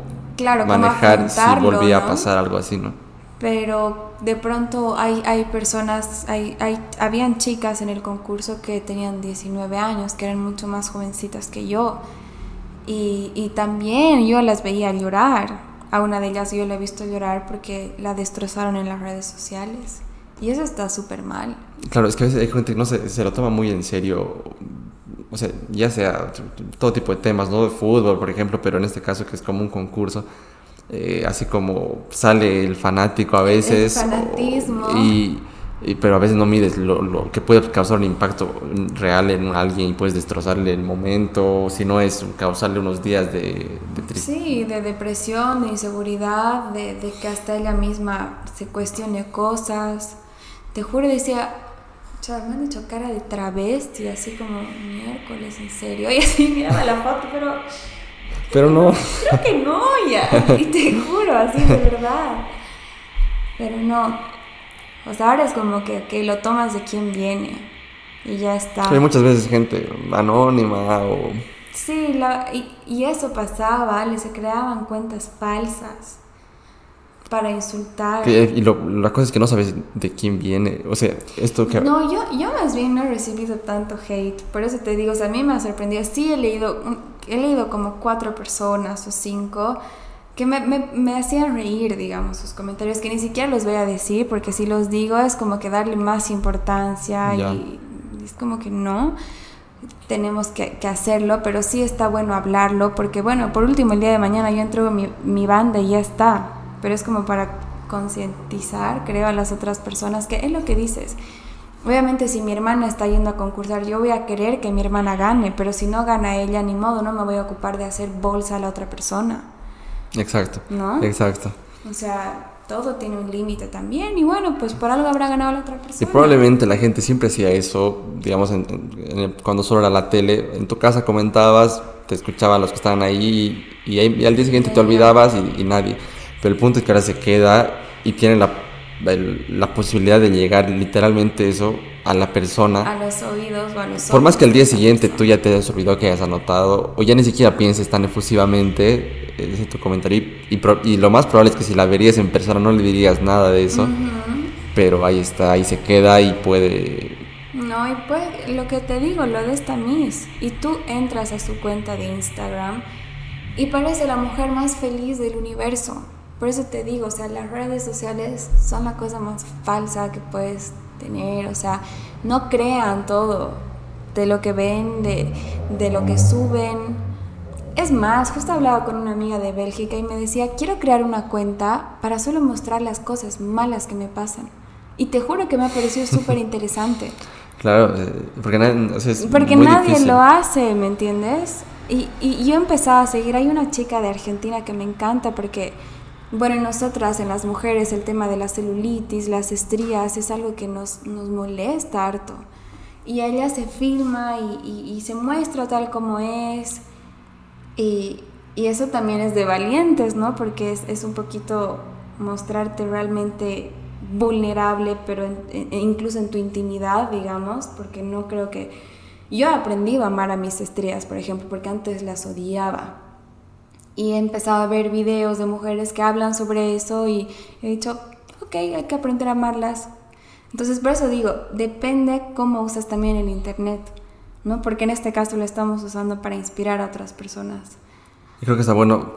manejar si volvía a pasar algo así, ¿no? Pero de pronto hay, hay personas, hay, hay, habían chicas en el concurso que tenían 19 años, que eran mucho más jovencitas que yo. Y, y también yo las veía llorar a una de ellas yo la he visto llorar porque la destrozaron en las redes sociales. Y eso está súper mal. Claro, es que a veces hay gente que no se, se lo toma muy en serio. O sea, ya sea todo tipo de temas, ¿no? De fútbol, por ejemplo, pero en este caso que es como un concurso. Eh, así como sale el fanático a veces. El fanatismo. y pero a veces no mides lo, que puede causar un impacto real en alguien y puedes destrozarle el momento, si no es causarle unos días de, de Sí, de depresión, de inseguridad, de, de, que hasta ella misma se cuestione cosas. Te juro, decía, chaval, me han hecho cara de travesti, así como miércoles, en serio. Y así miraba la foto, pero... Pero no. Creo que no, ya. Y te juro, así de verdad. Pero no, o sea, ahora es como que, que lo tomas de quién viene y ya está. Hay muchas veces gente anónima o... Sí, la, y, y, eso pasaba, ¿vale? Se creaban cuentas falsas para insultar. y lo, la cosa es que no sabes de quién viene. O sea, esto que... No, yo, yo más bien no he recibido tanto hate. Por eso te digo, o sea, a mí me ha sorprendido. Sí, he leído, he leído como cuatro personas o cinco que me, me, me, hacían reír, digamos, sus comentarios, que ni siquiera los voy a decir, porque si los digo es como que darle más importancia y es como que no, tenemos que, que, hacerlo, pero sí está bueno hablarlo, porque bueno, por último, el día de mañana yo entrego mi, mi banda y ya está, pero es como para concientizar, creo, a las otras personas, que es lo que dices. Obviamente si mi hermana está yendo a concursar, yo voy a querer que mi hermana gane, pero si no gana ella, ni modo, no me voy a ocupar de hacer bolsa a la otra persona. Exacto. ¿No? Exacto. O sea, todo tiene un límite también y bueno, pues por algo habrá ganado la otra persona. Y probablemente la gente siempre hacía eso, digamos, cuando solo era la tele, en tu casa comentabas, te escuchaban los que estaban ahí y, al día siguiente te olvidabas y, nadie. Pero el punto es que ahora se queda y tiene la, la posibilidad de llegar literalmente eso a la persona. A los oídos o a los Por más que al día siguiente tú ya te hayas olvidado que hayas anotado o ya ni siquiera pienses tan efusivamente eh, ese tu comentario y, y, lo más probable es que si la verías en persona no le dirías nada de eso, pero ahí está, ahí se queda y puede... No, y pues lo que te digo, lo de esta Miss, y tú entras a su cuenta de Instagram y parece la mujer más feliz del universo. Por eso te digo, o sea, las redes sociales son la cosa más falsa que puedes tener, o sea, no crean todo de lo que ven, de, de lo que suben. Es más, justo hablaba con una amiga de Bélgica y me decía, quiero crear una cuenta para solo mostrar las cosas malas que me pasan. Y te juro que me ha parecido súper interesante. Claro, eh, porque, nadie, porque nadie lo hace, ¿me entiendes? Y, y yo empezaba a seguir, hay una chica de Argentina que me encanta porque bueno, en nosotras, en las mujeres, el tema de la celulitis, las estrías, es algo que nos, nos molesta harto. Y ella se filma y, y, se muestra tal como es. Y, y, eso también es de valientes, ¿no? Porque es, es un poquito mostrarte realmente vulnerable, pero incluso en tu intimidad, digamos, porque no creo que... Yo he aprendido a amar a mis estrías, por ejemplo, porque antes las odiaba. Y he empezado a ver videos de mujeres que hablan sobre eso y he dicho, ok, hay que aprender a amarlas. Entonces, por eso digo, depende cómo usas también el Internet, ¿no? Porque en este caso lo estamos usando para inspirar a otras personas. Y creo que está bueno,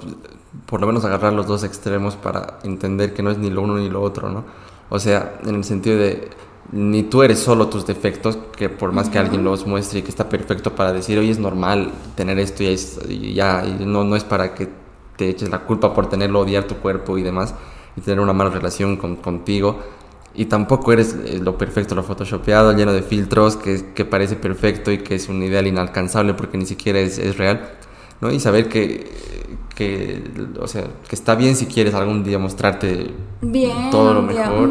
por lo menos, agarrar los dos extremos para entender que no es ni lo uno ni lo otro, ¿no? O sea, en el sentido de ni tú eres solo tus defectos, que por más que alguien los muestre y que está perfecto para decir, oye, es normal tener esto y, es, ya, y no, no es para que te eches la culpa por tenerlo, odiar tu cuerpo y demás, y tener una mala relación con, contigo. Y tampoco eres eh, lo perfecto, lo photoshopeado, lleno de filtros, que, que parece perfecto y que es un ideal inalcanzable porque ni siquiera es, es real. ¿no? Y saber que, que, o sea, que está bien si quieres algún día mostrarte bien, todo lo mejor,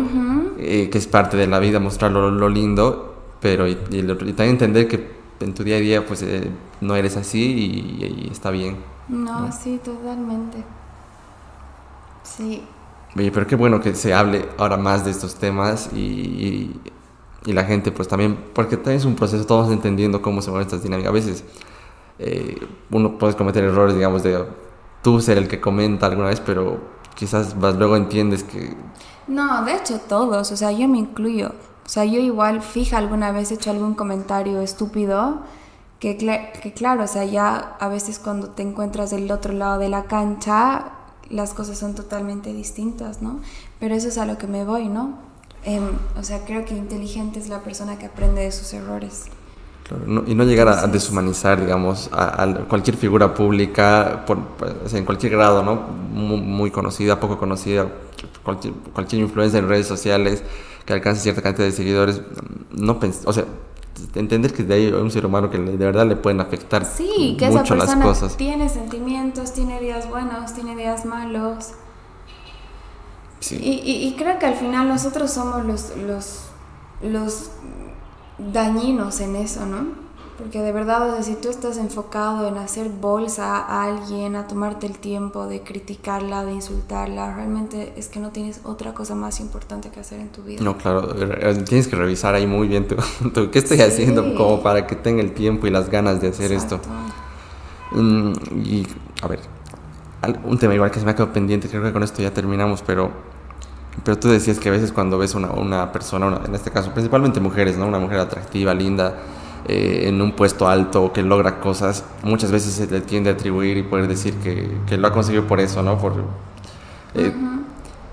eh, que es parte de la vida mostrar lo, lindo, pero y, también entender que en tu día a día pues eh, no eres así y, está bien. No, sí, totalmente. Sí. Oye, pero qué bueno que se hable ahora más de estos temas y, y, la gente pues también, porque también es un proceso, todos entendiendo cómo se mueven estas dinámicas. A veces eh, uno puede cometer errores, digamos, de tú ser el que comenta alguna vez, pero quizás vas, luego entiendes que... No, de hecho todos, o sea, yo me incluyo. O sea, yo igual, fija, alguna vez he hecho algún comentario estúpido, que, que claro, o sea, ya a veces cuando te encuentras del otro lado de la cancha, las cosas son totalmente distintas, ¿no? Pero eso es a lo que me voy, ¿no? Em, o sea, creo que inteligente es la persona que aprende de sus errores y no llegar a, deshumanizar, digamos, a, cualquier figura pública, por, en cualquier grado, ¿no? Muy, conocida, poco conocida, cualquier, cualquier influencia en redes sociales que alcance cierta cantidad de seguidores, no o sea, entender que de ahí hay un ser humano que de verdad le pueden afectar sí, que mucho esa persona las cosas. Tiene sentimientos, tiene días buenos, tiene días malos. Sí. Y, y, creo que al final nosotros somos los, los, los dañinos en eso, ¿no? Porque de verdad, si tú estás enfocado en hacer bolsa a alguien, a tomarte el tiempo de criticarla, de insultarla, realmente es que no tienes otra cosa más importante que hacer en tu vida. No, claro, eh, tienes que revisar ahí muy bien tú, qué estoy haciendo como para que tenga el tiempo y las ganas de hacer esto. Mm, y, a ver, un tema igual que se me ha quedado pendiente, creo que con esto ya terminamos, pero pero tú decías que a veces cuando ves una, una persona, en este caso principalmente mujeres, ¿no? Una mujer atractiva, linda, eh, en un puesto alto, que logra cosas, muchas veces se le tiende a atribuir y poder decir que, que lo ha conseguido por eso, ¿no? Por, eh,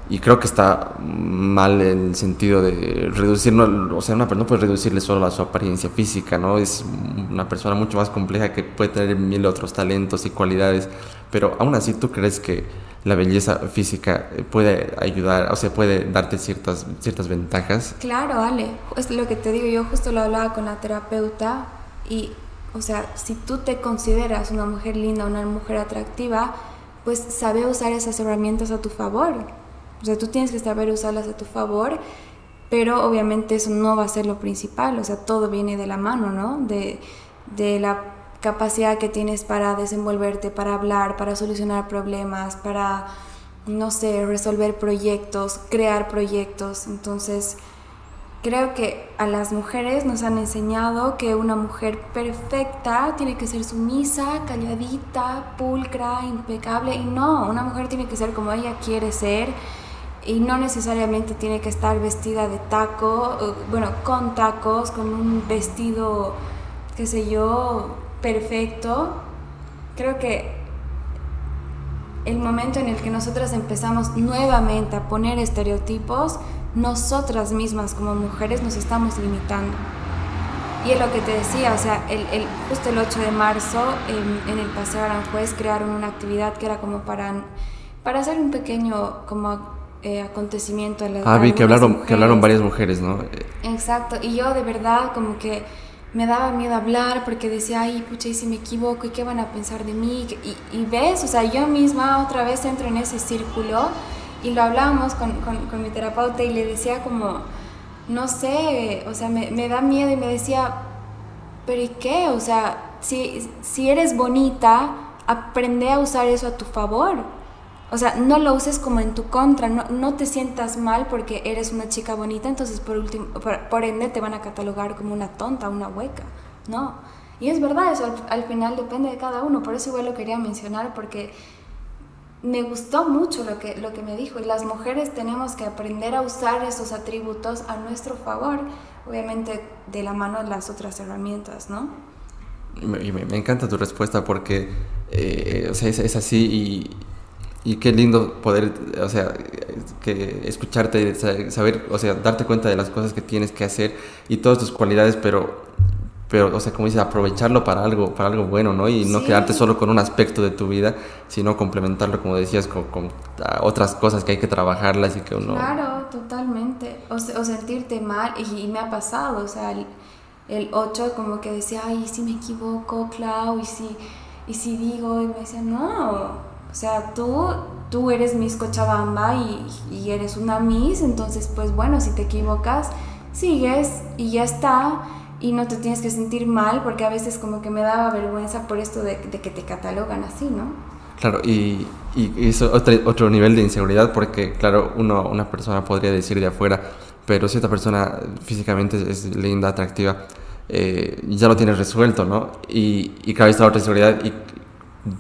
Y creo que está mal el sentido de reducir, o sea, una persona no puede reducirle solo a su apariencia física, ¿no? Es una persona mucho más compleja que puede tener mil otros talentos y cualidades, pero aún así tú crees que la belleza física puede ayudar, o sea, puede darte ciertas, ciertas ventajas. Claro, Ale, es lo que te digo, yo justo lo hablaba con la terapeuta y, o sea, si tú te consideras una mujer linda, una mujer atractiva, pues sabe usar esas herramientas a tu favor. O sea, tú tienes que saber usarlas a tu favor, pero obviamente eso no va a ser lo principal, o sea, todo viene de la mano, ¿no? De, de la capacidad que tienes para desenvolverte, para hablar, para solucionar problemas, para, no sé, resolver proyectos, crear proyectos. Entonces, creo que a las mujeres nos han enseñado que una mujer perfecta tiene que ser sumisa, calladita, pulcra, impecable. Y no, una mujer tiene que ser como ella quiere ser. Y no necesariamente tiene que estar vestida de taco, bueno, con tacos, con un vestido, qué sé yo, perfecto, creo que el momento en el que nosotras empezamos nuevamente a poner estereotipos, nosotras mismas como mujeres nos estamos limitando. Y es lo que te decía, o sea, el, el justo el 8 de marzo en, el Paseo Aranjuez crearon una actividad que era como para, para hacer un pequeño como eh, acontecimiento. ah, vi que hablaron, que hablaron varias mujeres, ¿no? Exacto, y yo de verdad como que me daba miedo hablar porque decía, ay, pucha, y si me equivoco, ¿y qué van a pensar de mí? Y, ves, o sea, yo misma otra vez entro en ese círculo y lo hablábamos con, con, con, mi terapeuta y le decía como, no sé, o sea, me, me, da miedo y me decía, pero ¿y qué? O sea, si, si eres bonita, aprende a usar eso a tu favor. O sea, no lo uses como en tu contra, no, no te sientas mal porque eres una chica bonita, entonces por, último, por, ende te van a catalogar como una tonta, una hueca. No. Y es verdad, eso al, al, final depende de cada uno, por eso igual lo quería mencionar porque me gustó mucho lo que, lo que me dijo y las mujeres tenemos que aprender a usar esos atributos a nuestro favor, obviamente de la mano de las otras herramientas, ¿no? Y me, me encanta tu respuesta porque eh, o sea, es, es así y, y, qué lindo poder, o sea, que escucharte, saber, o sea, darte cuenta de las cosas que tienes que hacer y todas tus cualidades, pero pero, o sea, como dices, aprovecharlo para algo, para algo bueno, ¿no? Y no quedarte solo con un aspecto de tu vida, sino complementarlo, como decías, con, con otras cosas que hay que trabajarlas y que uno... Claro, totalmente. O, o sentirte mal, y, me ha pasado, o sea, el, el 8 como que decía, ay, si me equivoco, Clau, y si, y si digo, y me decía, no, o sea, tú, tú eres Miss Cochabamba y, eres una Miss, entonces, pues bueno, si te equivocas, sigues y ya está y no te tienes que sentir mal porque a veces como que me daba vergüenza por esto de, que te catalogan así, ¿no? Claro, y, y es otro, otro nivel de inseguridad porque, claro, uno, una persona podría decir de afuera, pero si esta persona físicamente es linda, atractiva, eh, ya lo tienes resuelto, ¿no? Y, y esta otra inseguridad, y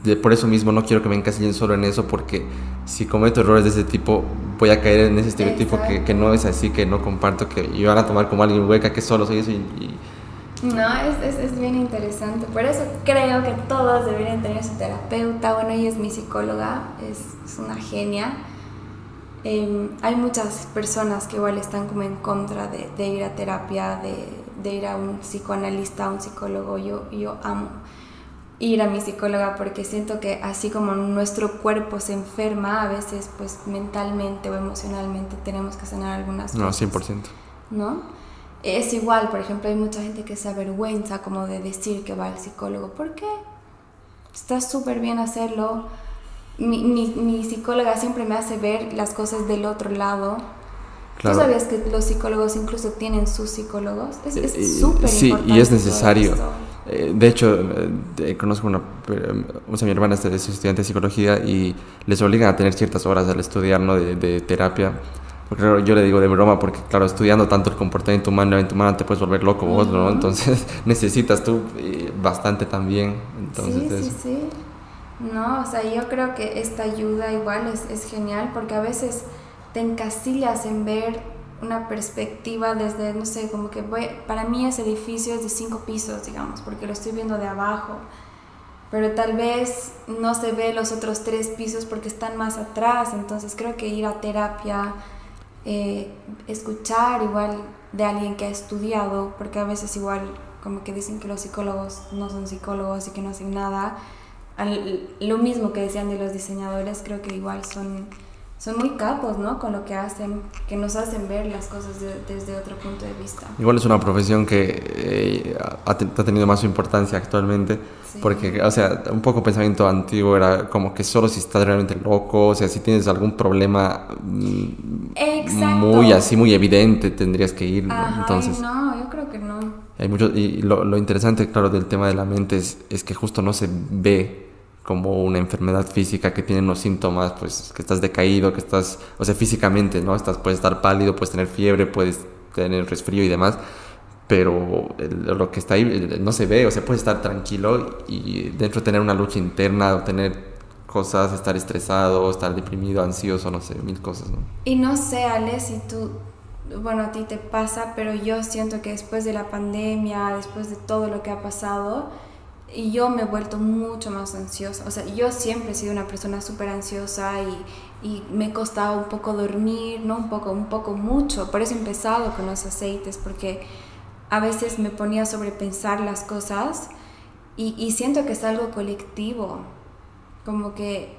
de, por eso mismo no quiero que me encasillen solo en eso porque si cometo errores de ese tipo voy a caer en ese estereotipo que, que, no es así, que no comparto, que yo van a tomar como alguien hueca, que solo soy eso y... No, es, es, es, bien interesante. Por eso creo que todos deberían tener su terapeuta. Bueno, ella es mi psicóloga, es, es una genia. Eh, hay muchas personas que igual están como en contra de, de ir a terapia, de, de, ir a un psicoanalista, a un psicólogo. Yo, yo amo ir a mi psicóloga porque siento que así como nuestro cuerpo se enferma, a veces pues mentalmente o emocionalmente tenemos que sanar algunas cosas. No, 100%. ¿No? Es igual, por ejemplo, hay mucha gente que se avergüenza como de decir que va al psicólogo. ¿Por qué? Está súper bien hacerlo. Mi, mi, mi, psicóloga siempre me hace ver las cosas del otro lado. Claro. ¿Tú sabías que los psicólogos incluso tienen sus psicólogos? Es súper sí, importante. Sí, y es necesario. Eh, de hecho, eh, conozco una, o sea, mi hermana es estudiante de psicología y les obligan a tener ciertas horas al estudiar ¿no? de, de terapia. Porque claro, yo le digo de broma, porque claro, estudiando tanto el comportamiento humano, la mente humana, te puedes volver loco vos, ¿no? Entonces necesitas tú eh, bastante también. Entonces, sí, sí, sí. No, o sea, yo creo que esta ayuda igual es, es genial porque a veces te encasillas en ver una perspectiva desde, no sé, como que voy, para mí ese edificio es de cinco pisos, digamos, porque lo estoy viendo de abajo, pero tal vez no se ve los otros tres pisos porque están más atrás, entonces creo que ir a terapia, eh, escuchar igual de alguien que ha estudiado, porque a veces igual como que dicen que los psicólogos no son psicólogos y que no hacen nada, lo mismo que decían de los diseñadores, creo que igual son son muy capos, ¿no? Con lo que hacen, que nos hacen ver las cosas desde otro punto de vista. Igual es una profesión que eh, ha, tenido más importancia actualmente, sí. porque, o sea, un poco pensamiento antiguo era como que solo si estás realmente loco, o sea, si tienes algún problema mm, Exacto. muy así, muy evidente, tendrías que ir. Ajá, Entonces, no, yo creo que no. Hay mucho, y lo, lo interesante, claro, del tema de la mente es, es que justo no se ve como una enfermedad física que tiene unos síntomas, pues que estás decaído, que estás, o sea, físicamente, ¿no? Estás, puedes estar pálido, puedes tener fiebre, puedes tener resfrío y demás, pero lo que está ahí no se ve, o sea, puedes estar tranquilo y dentro tener una lucha interna o tener cosas, estar estresado, estar deprimido, ansioso, no sé, mil cosas, ¿no? Y no sé, Ale, si tú, bueno, a ti te pasa, pero yo siento que después de la pandemia, después de todo lo que ha pasado, y yo me he vuelto mucho más ansiosa. O sea, yo siempre he sido una persona súper ansiosa y, y, me costaba un poco dormir, no un poco, un poco mucho. Por eso he empezado con los aceites, porque a veces me ponía a sobrepensar las cosas y, y siento que es algo colectivo. Como que,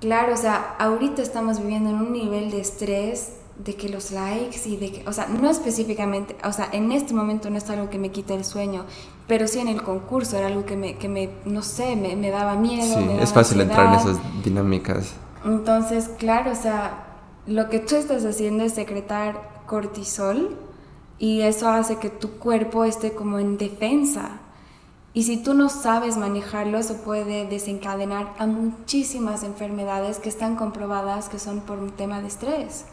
claro, o sea, ahorita estamos viviendo en un nivel de estrés de que los likes y de que, o sea, no específicamente, o sea, en este momento no es algo que me quita el sueño, pero sí en el concurso era algo que me, que me no sé, me, me daba miedo. Sí, me daba es fácil ansiedad. entrar en esas dinámicas. Entonces, claro, o sea, lo que tú estás haciendo es secretar cortisol y eso hace que tu cuerpo esté como en defensa. Y si tú no sabes manejarlo, eso puede desencadenar a muchísimas enfermedades que están comprobadas que son por un tema de estrés.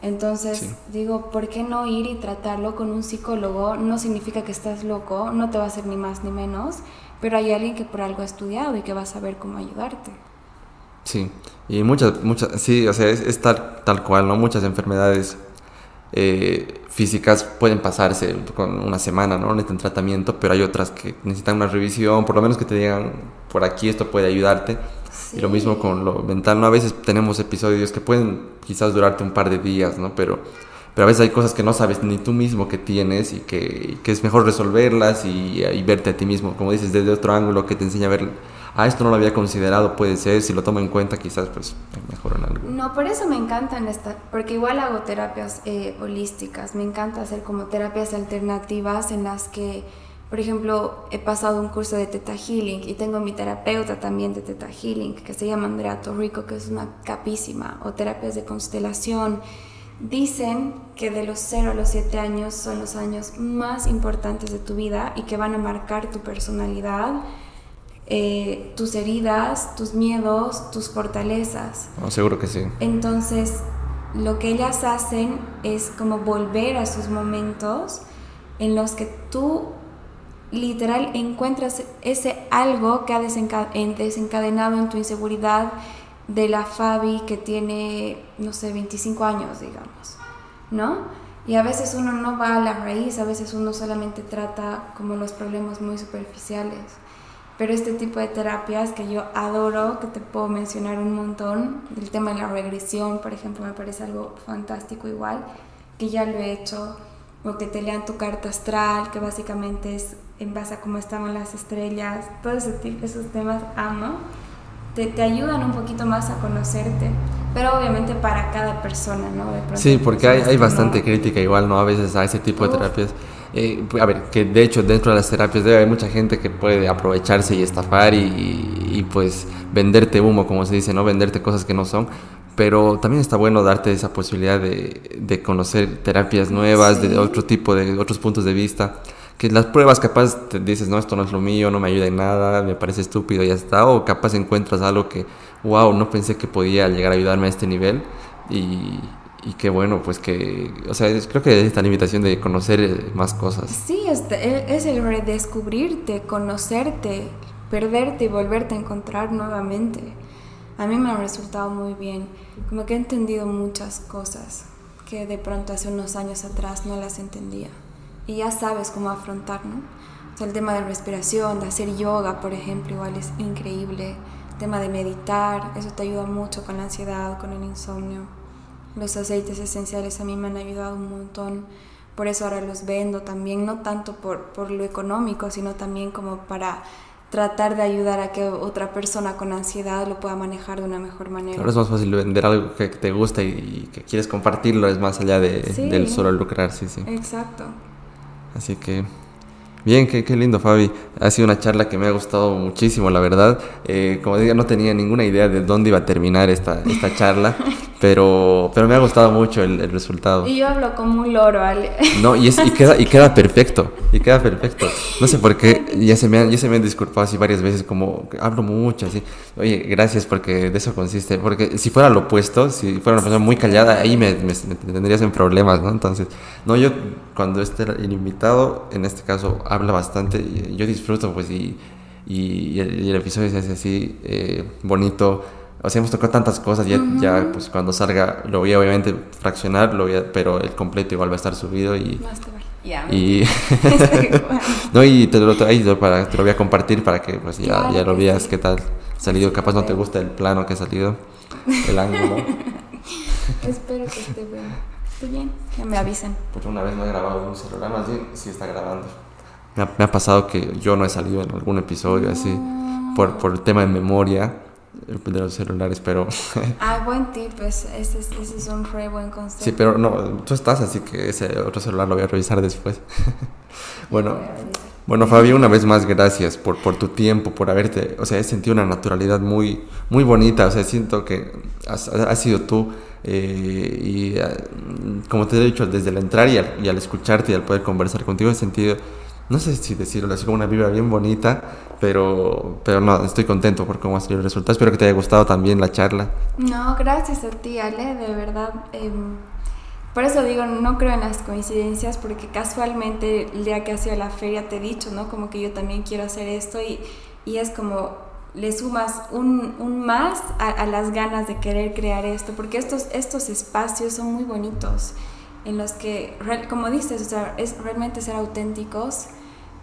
Entonces, digo, ¿por qué no ir y tratarlo con un psicólogo? No significa que estás loco, no te va a hacer ni más ni menos, pero hay alguien que por algo ha estudiado y que va a saber cómo ayudarte. Sí, y muchas, muchas, sí, o sea, es, tal, tal cual, ¿no? Muchas enfermedades eh, físicas pueden pasarse con una semana, ¿no? Necesitan tratamiento, pero hay otras que necesitan una revisión, por lo menos que te digan, por aquí esto puede ayudarte. Y lo mismo con lo mental, ¿no? A veces tenemos episodios que pueden quizás durarte un par de días, ¿no? Pero, pero a veces hay cosas que no sabes ni tú mismo que tienes y que, que es mejor resolverlas y, y, verte a ti mismo, como dices, desde otro ángulo que te enseña a ver, ah, esto no lo había considerado, puede ser, si lo tomo en cuenta quizás pues mejor en algo. No, por eso me encantan estas, porque igual hago terapias eh, holísticas, me encanta hacer como terapias alternativas en las que por ejemplo, he pasado un curso de Teta Healing y tengo mi terapeuta también de Teta Healing, que se llama Andrea Torrico, que es una capísima, o terapias de constelación. Dicen que de los 0 a los 7 años son los años más importantes de tu vida y que van a marcar tu personalidad, eh, tus heridas, tus miedos, tus fortalezas. seguro que sí. Entonces, lo que ellas hacen es como volver a esos momentos en los que tú literal encuentras ese algo que ha desencadenado en tu inseguridad de la Fabi que tiene, no sé, 25 años, digamos, ¿no? Y a veces uno no va a la raíz, a veces uno solamente trata como los problemas muy superficiales. Pero este tipo de terapias que yo adoro, que te puedo mencionar un montón, el tema de la regresión, por ejemplo, me parece algo fantástico igual, que ya lo he hecho, o que te lean tu carta astral, que básicamente es en base a cómo estaban las estrellas, todos esos temas amo, te, te, ayudan un poquito más a conocerte, pero obviamente para cada persona, ¿no? sí, porque hay, hay bastante crítica igual, ¿no? A veces a ese tipo de terapias. Eh, a ver, que de hecho dentro de las terapias debe haber mucha gente que puede aprovecharse y estafar y, y, pues venderte humo, como se dice, ¿no? Venderte cosas que no son. Pero también está bueno darte esa posibilidad de, de conocer terapias nuevas, de otro tipo, de otros puntos de vista que las pruebas capaz te dices, no, esto no es lo mío, no me ayuda en nada, me parece estúpido, y ya está, o capaz encuentras algo que, wow, no pensé que podía llegar a ayudarme a este nivel y, y qué bueno, pues que, o sea, creo que esta limitación de conocer eh, más cosas. Sí, este, es el redescubrirte, conocerte, perderte y volverte a encontrar nuevamente. A mí me ha resultado muy bien, como que he entendido muchas cosas que de pronto hace unos años atrás no las entendía y ya sabes cómo afrontar, ¿no? O sea, el tema de respiración, de hacer yoga, por ejemplo, igual es increíble. El tema de meditar, eso te ayuda mucho con la ansiedad, con el insomnio. Los aceites esenciales a mí me han ayudado un montón. Por eso ahora los vendo también, no tanto por, por lo económico, sino también como para tratar de ayudar a que otra persona con ansiedad lo pueda manejar de una mejor manera. Ahora es más fácil vender algo que te gusta y, que quieres compartirlo, es más allá de, del solo lucrar, sí, sí. Exacto. Así que, bien, qué, qué, lindo Fabi. Ha sido una charla que me ha gustado muchísimo, la verdad. Eh, como digo, no tenía ninguna idea de dónde iba a terminar esta, esta charla, pero, pero me ha gustado mucho el, el resultado. Y yo hablo como un loro, Ale. No, y, es, y, queda, y queda perfecto, y queda perfecto. No sé por qué, ya se me han, ya se me han disculpado así varias veces, como hablo mucho, así. Oye, gracias porque de eso consiste. Porque si fuera lo opuesto, si fuera una persona muy callada, ahí me, me, me tendrías en problemas, ¿no? Entonces, no, yo cuando esté el invitado, en este caso, habla bastante, y yo disfruto, pues, y, y, el, episodio se hace así, eh, bonito. O sea, hemos tocado tantas cosas, ya, ya pues cuando salga lo voy a obviamente fraccionar, lo voy a, pero el completo igual va a estar subido y... y no y te lo, para, te lo voy a compartir para que pues ya, ya lo veas qué tal salido. Capaz no te gusta el plano que ha salido el ángulo. Espero que esté bien. Esté bien que me avisen. Pues una vez no he grabado un celular más bien sí está grabando me ha, pasado que yo no he salido en algún episodio así por, por el tema de memoria de los celulares, pero... ah, buen tip, ese, ese, es un re buen consejo. Sí, pero no, tú estás, así que ese otro celular lo voy a revisar después. bueno, Bueno, Fabio, una vez más gracias por, por tu tiempo, por haberte, o sea, he sentido una naturalidad muy, muy bonita, o sea, siento que has, sido tú eh, y ah, como te he dicho, desde el entrar y al, escucharte y al poder conversar contigo he sentido, no sé si decirlo, así como una vibra bien bonita, pero, pero no, estoy contento por cómo ha salido el resultado, espero que te haya gustado también la charla. No, gracias a ti, Ale, de verdad. Em, por eso digo, no creo en las coincidencias, porque casualmente el día que ha sido la feria te he dicho, ¿no? Como que yo también quiero hacer esto y, y es como le sumas un, un más a, las ganas de querer crear esto, porque estos, estos espacios son muy bonitos, en los que, como dices, o sea, es realmente ser auténticos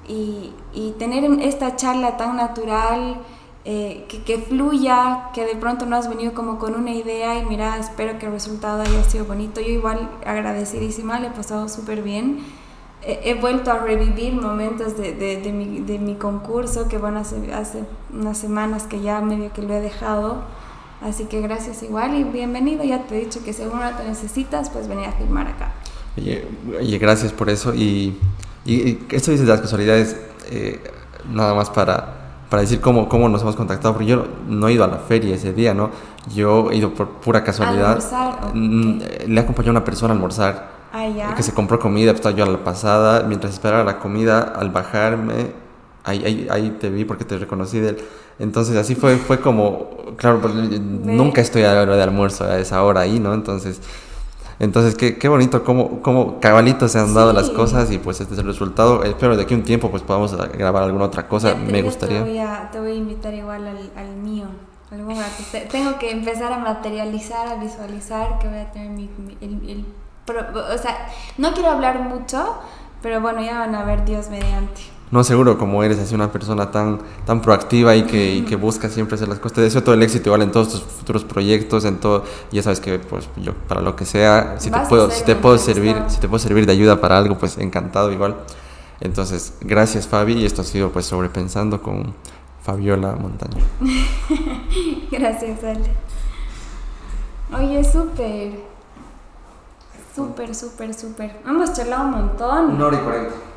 y, y tener esta charla tan natural eh, que, fluya, que de pronto no has venido como con una idea y mira, espero que el resultado haya sido bonito. Yo igual agradecidísima, le he pasado súper bien. he vuelto a revivir momentos de, de, mi, de, mi, concurso, que bueno, hace, hace unas semanas que ya medio que lo he dejado. Así que gracias igual y bienvenido. Ya te he dicho que según te necesitas, pues venir a filmar acá. Oye, gracias por eso. Y, y, esto dices de las casualidades, eh, nada más para para decir cómo, cómo nos hemos contactado, porque yo no he ido a la feria ese día, ¿no? Yo he ido por pura casualidad. Mm, le acompañó a una persona a almorzar. Ah, que se compró comida, pues, estaba yo a la pasada. Mientras esperaba la comida, al bajarme, ahí, ahí, ahí te vi porque te reconocí de él. Entonces así fue, fue como, claro, pues, nunca estoy a la hora de almuerzo a esa hora ahí, ¿no? Entonces entonces, qué, qué bonito cómo, cómo cabalitos se han dado las cosas y pues este es el resultado. Espero de aquí un tiempo pues podamos grabar alguna otra cosa, me gustaría. Te voy, a, te voy, a, invitar igual al, al mío. Algún Tengo que empezar a materializar, a visualizar que voy a tener mi, el, el, o sea, no quiero hablar mucho, pero bueno, ya van a ver Dios mediante. No, seguro, como eres así una persona tan, tan proactiva y que, y que busca siempre hacer las cosas. Te deseo todo el éxito igual en todos tus futuros proyectos, en todo. Ya sabes que pues yo para lo que sea, si te puedo, si te puedo servir, si te puedo servir de ayuda para algo, pues encantado igual. Entonces, gracias Fabi y esto ha sido pues sobrepensando con Fabiola Montaño. gracias, Ale. Oye, súper. Súper, súper, súper. Hemos charlado un montón. Una hora y cuarenta.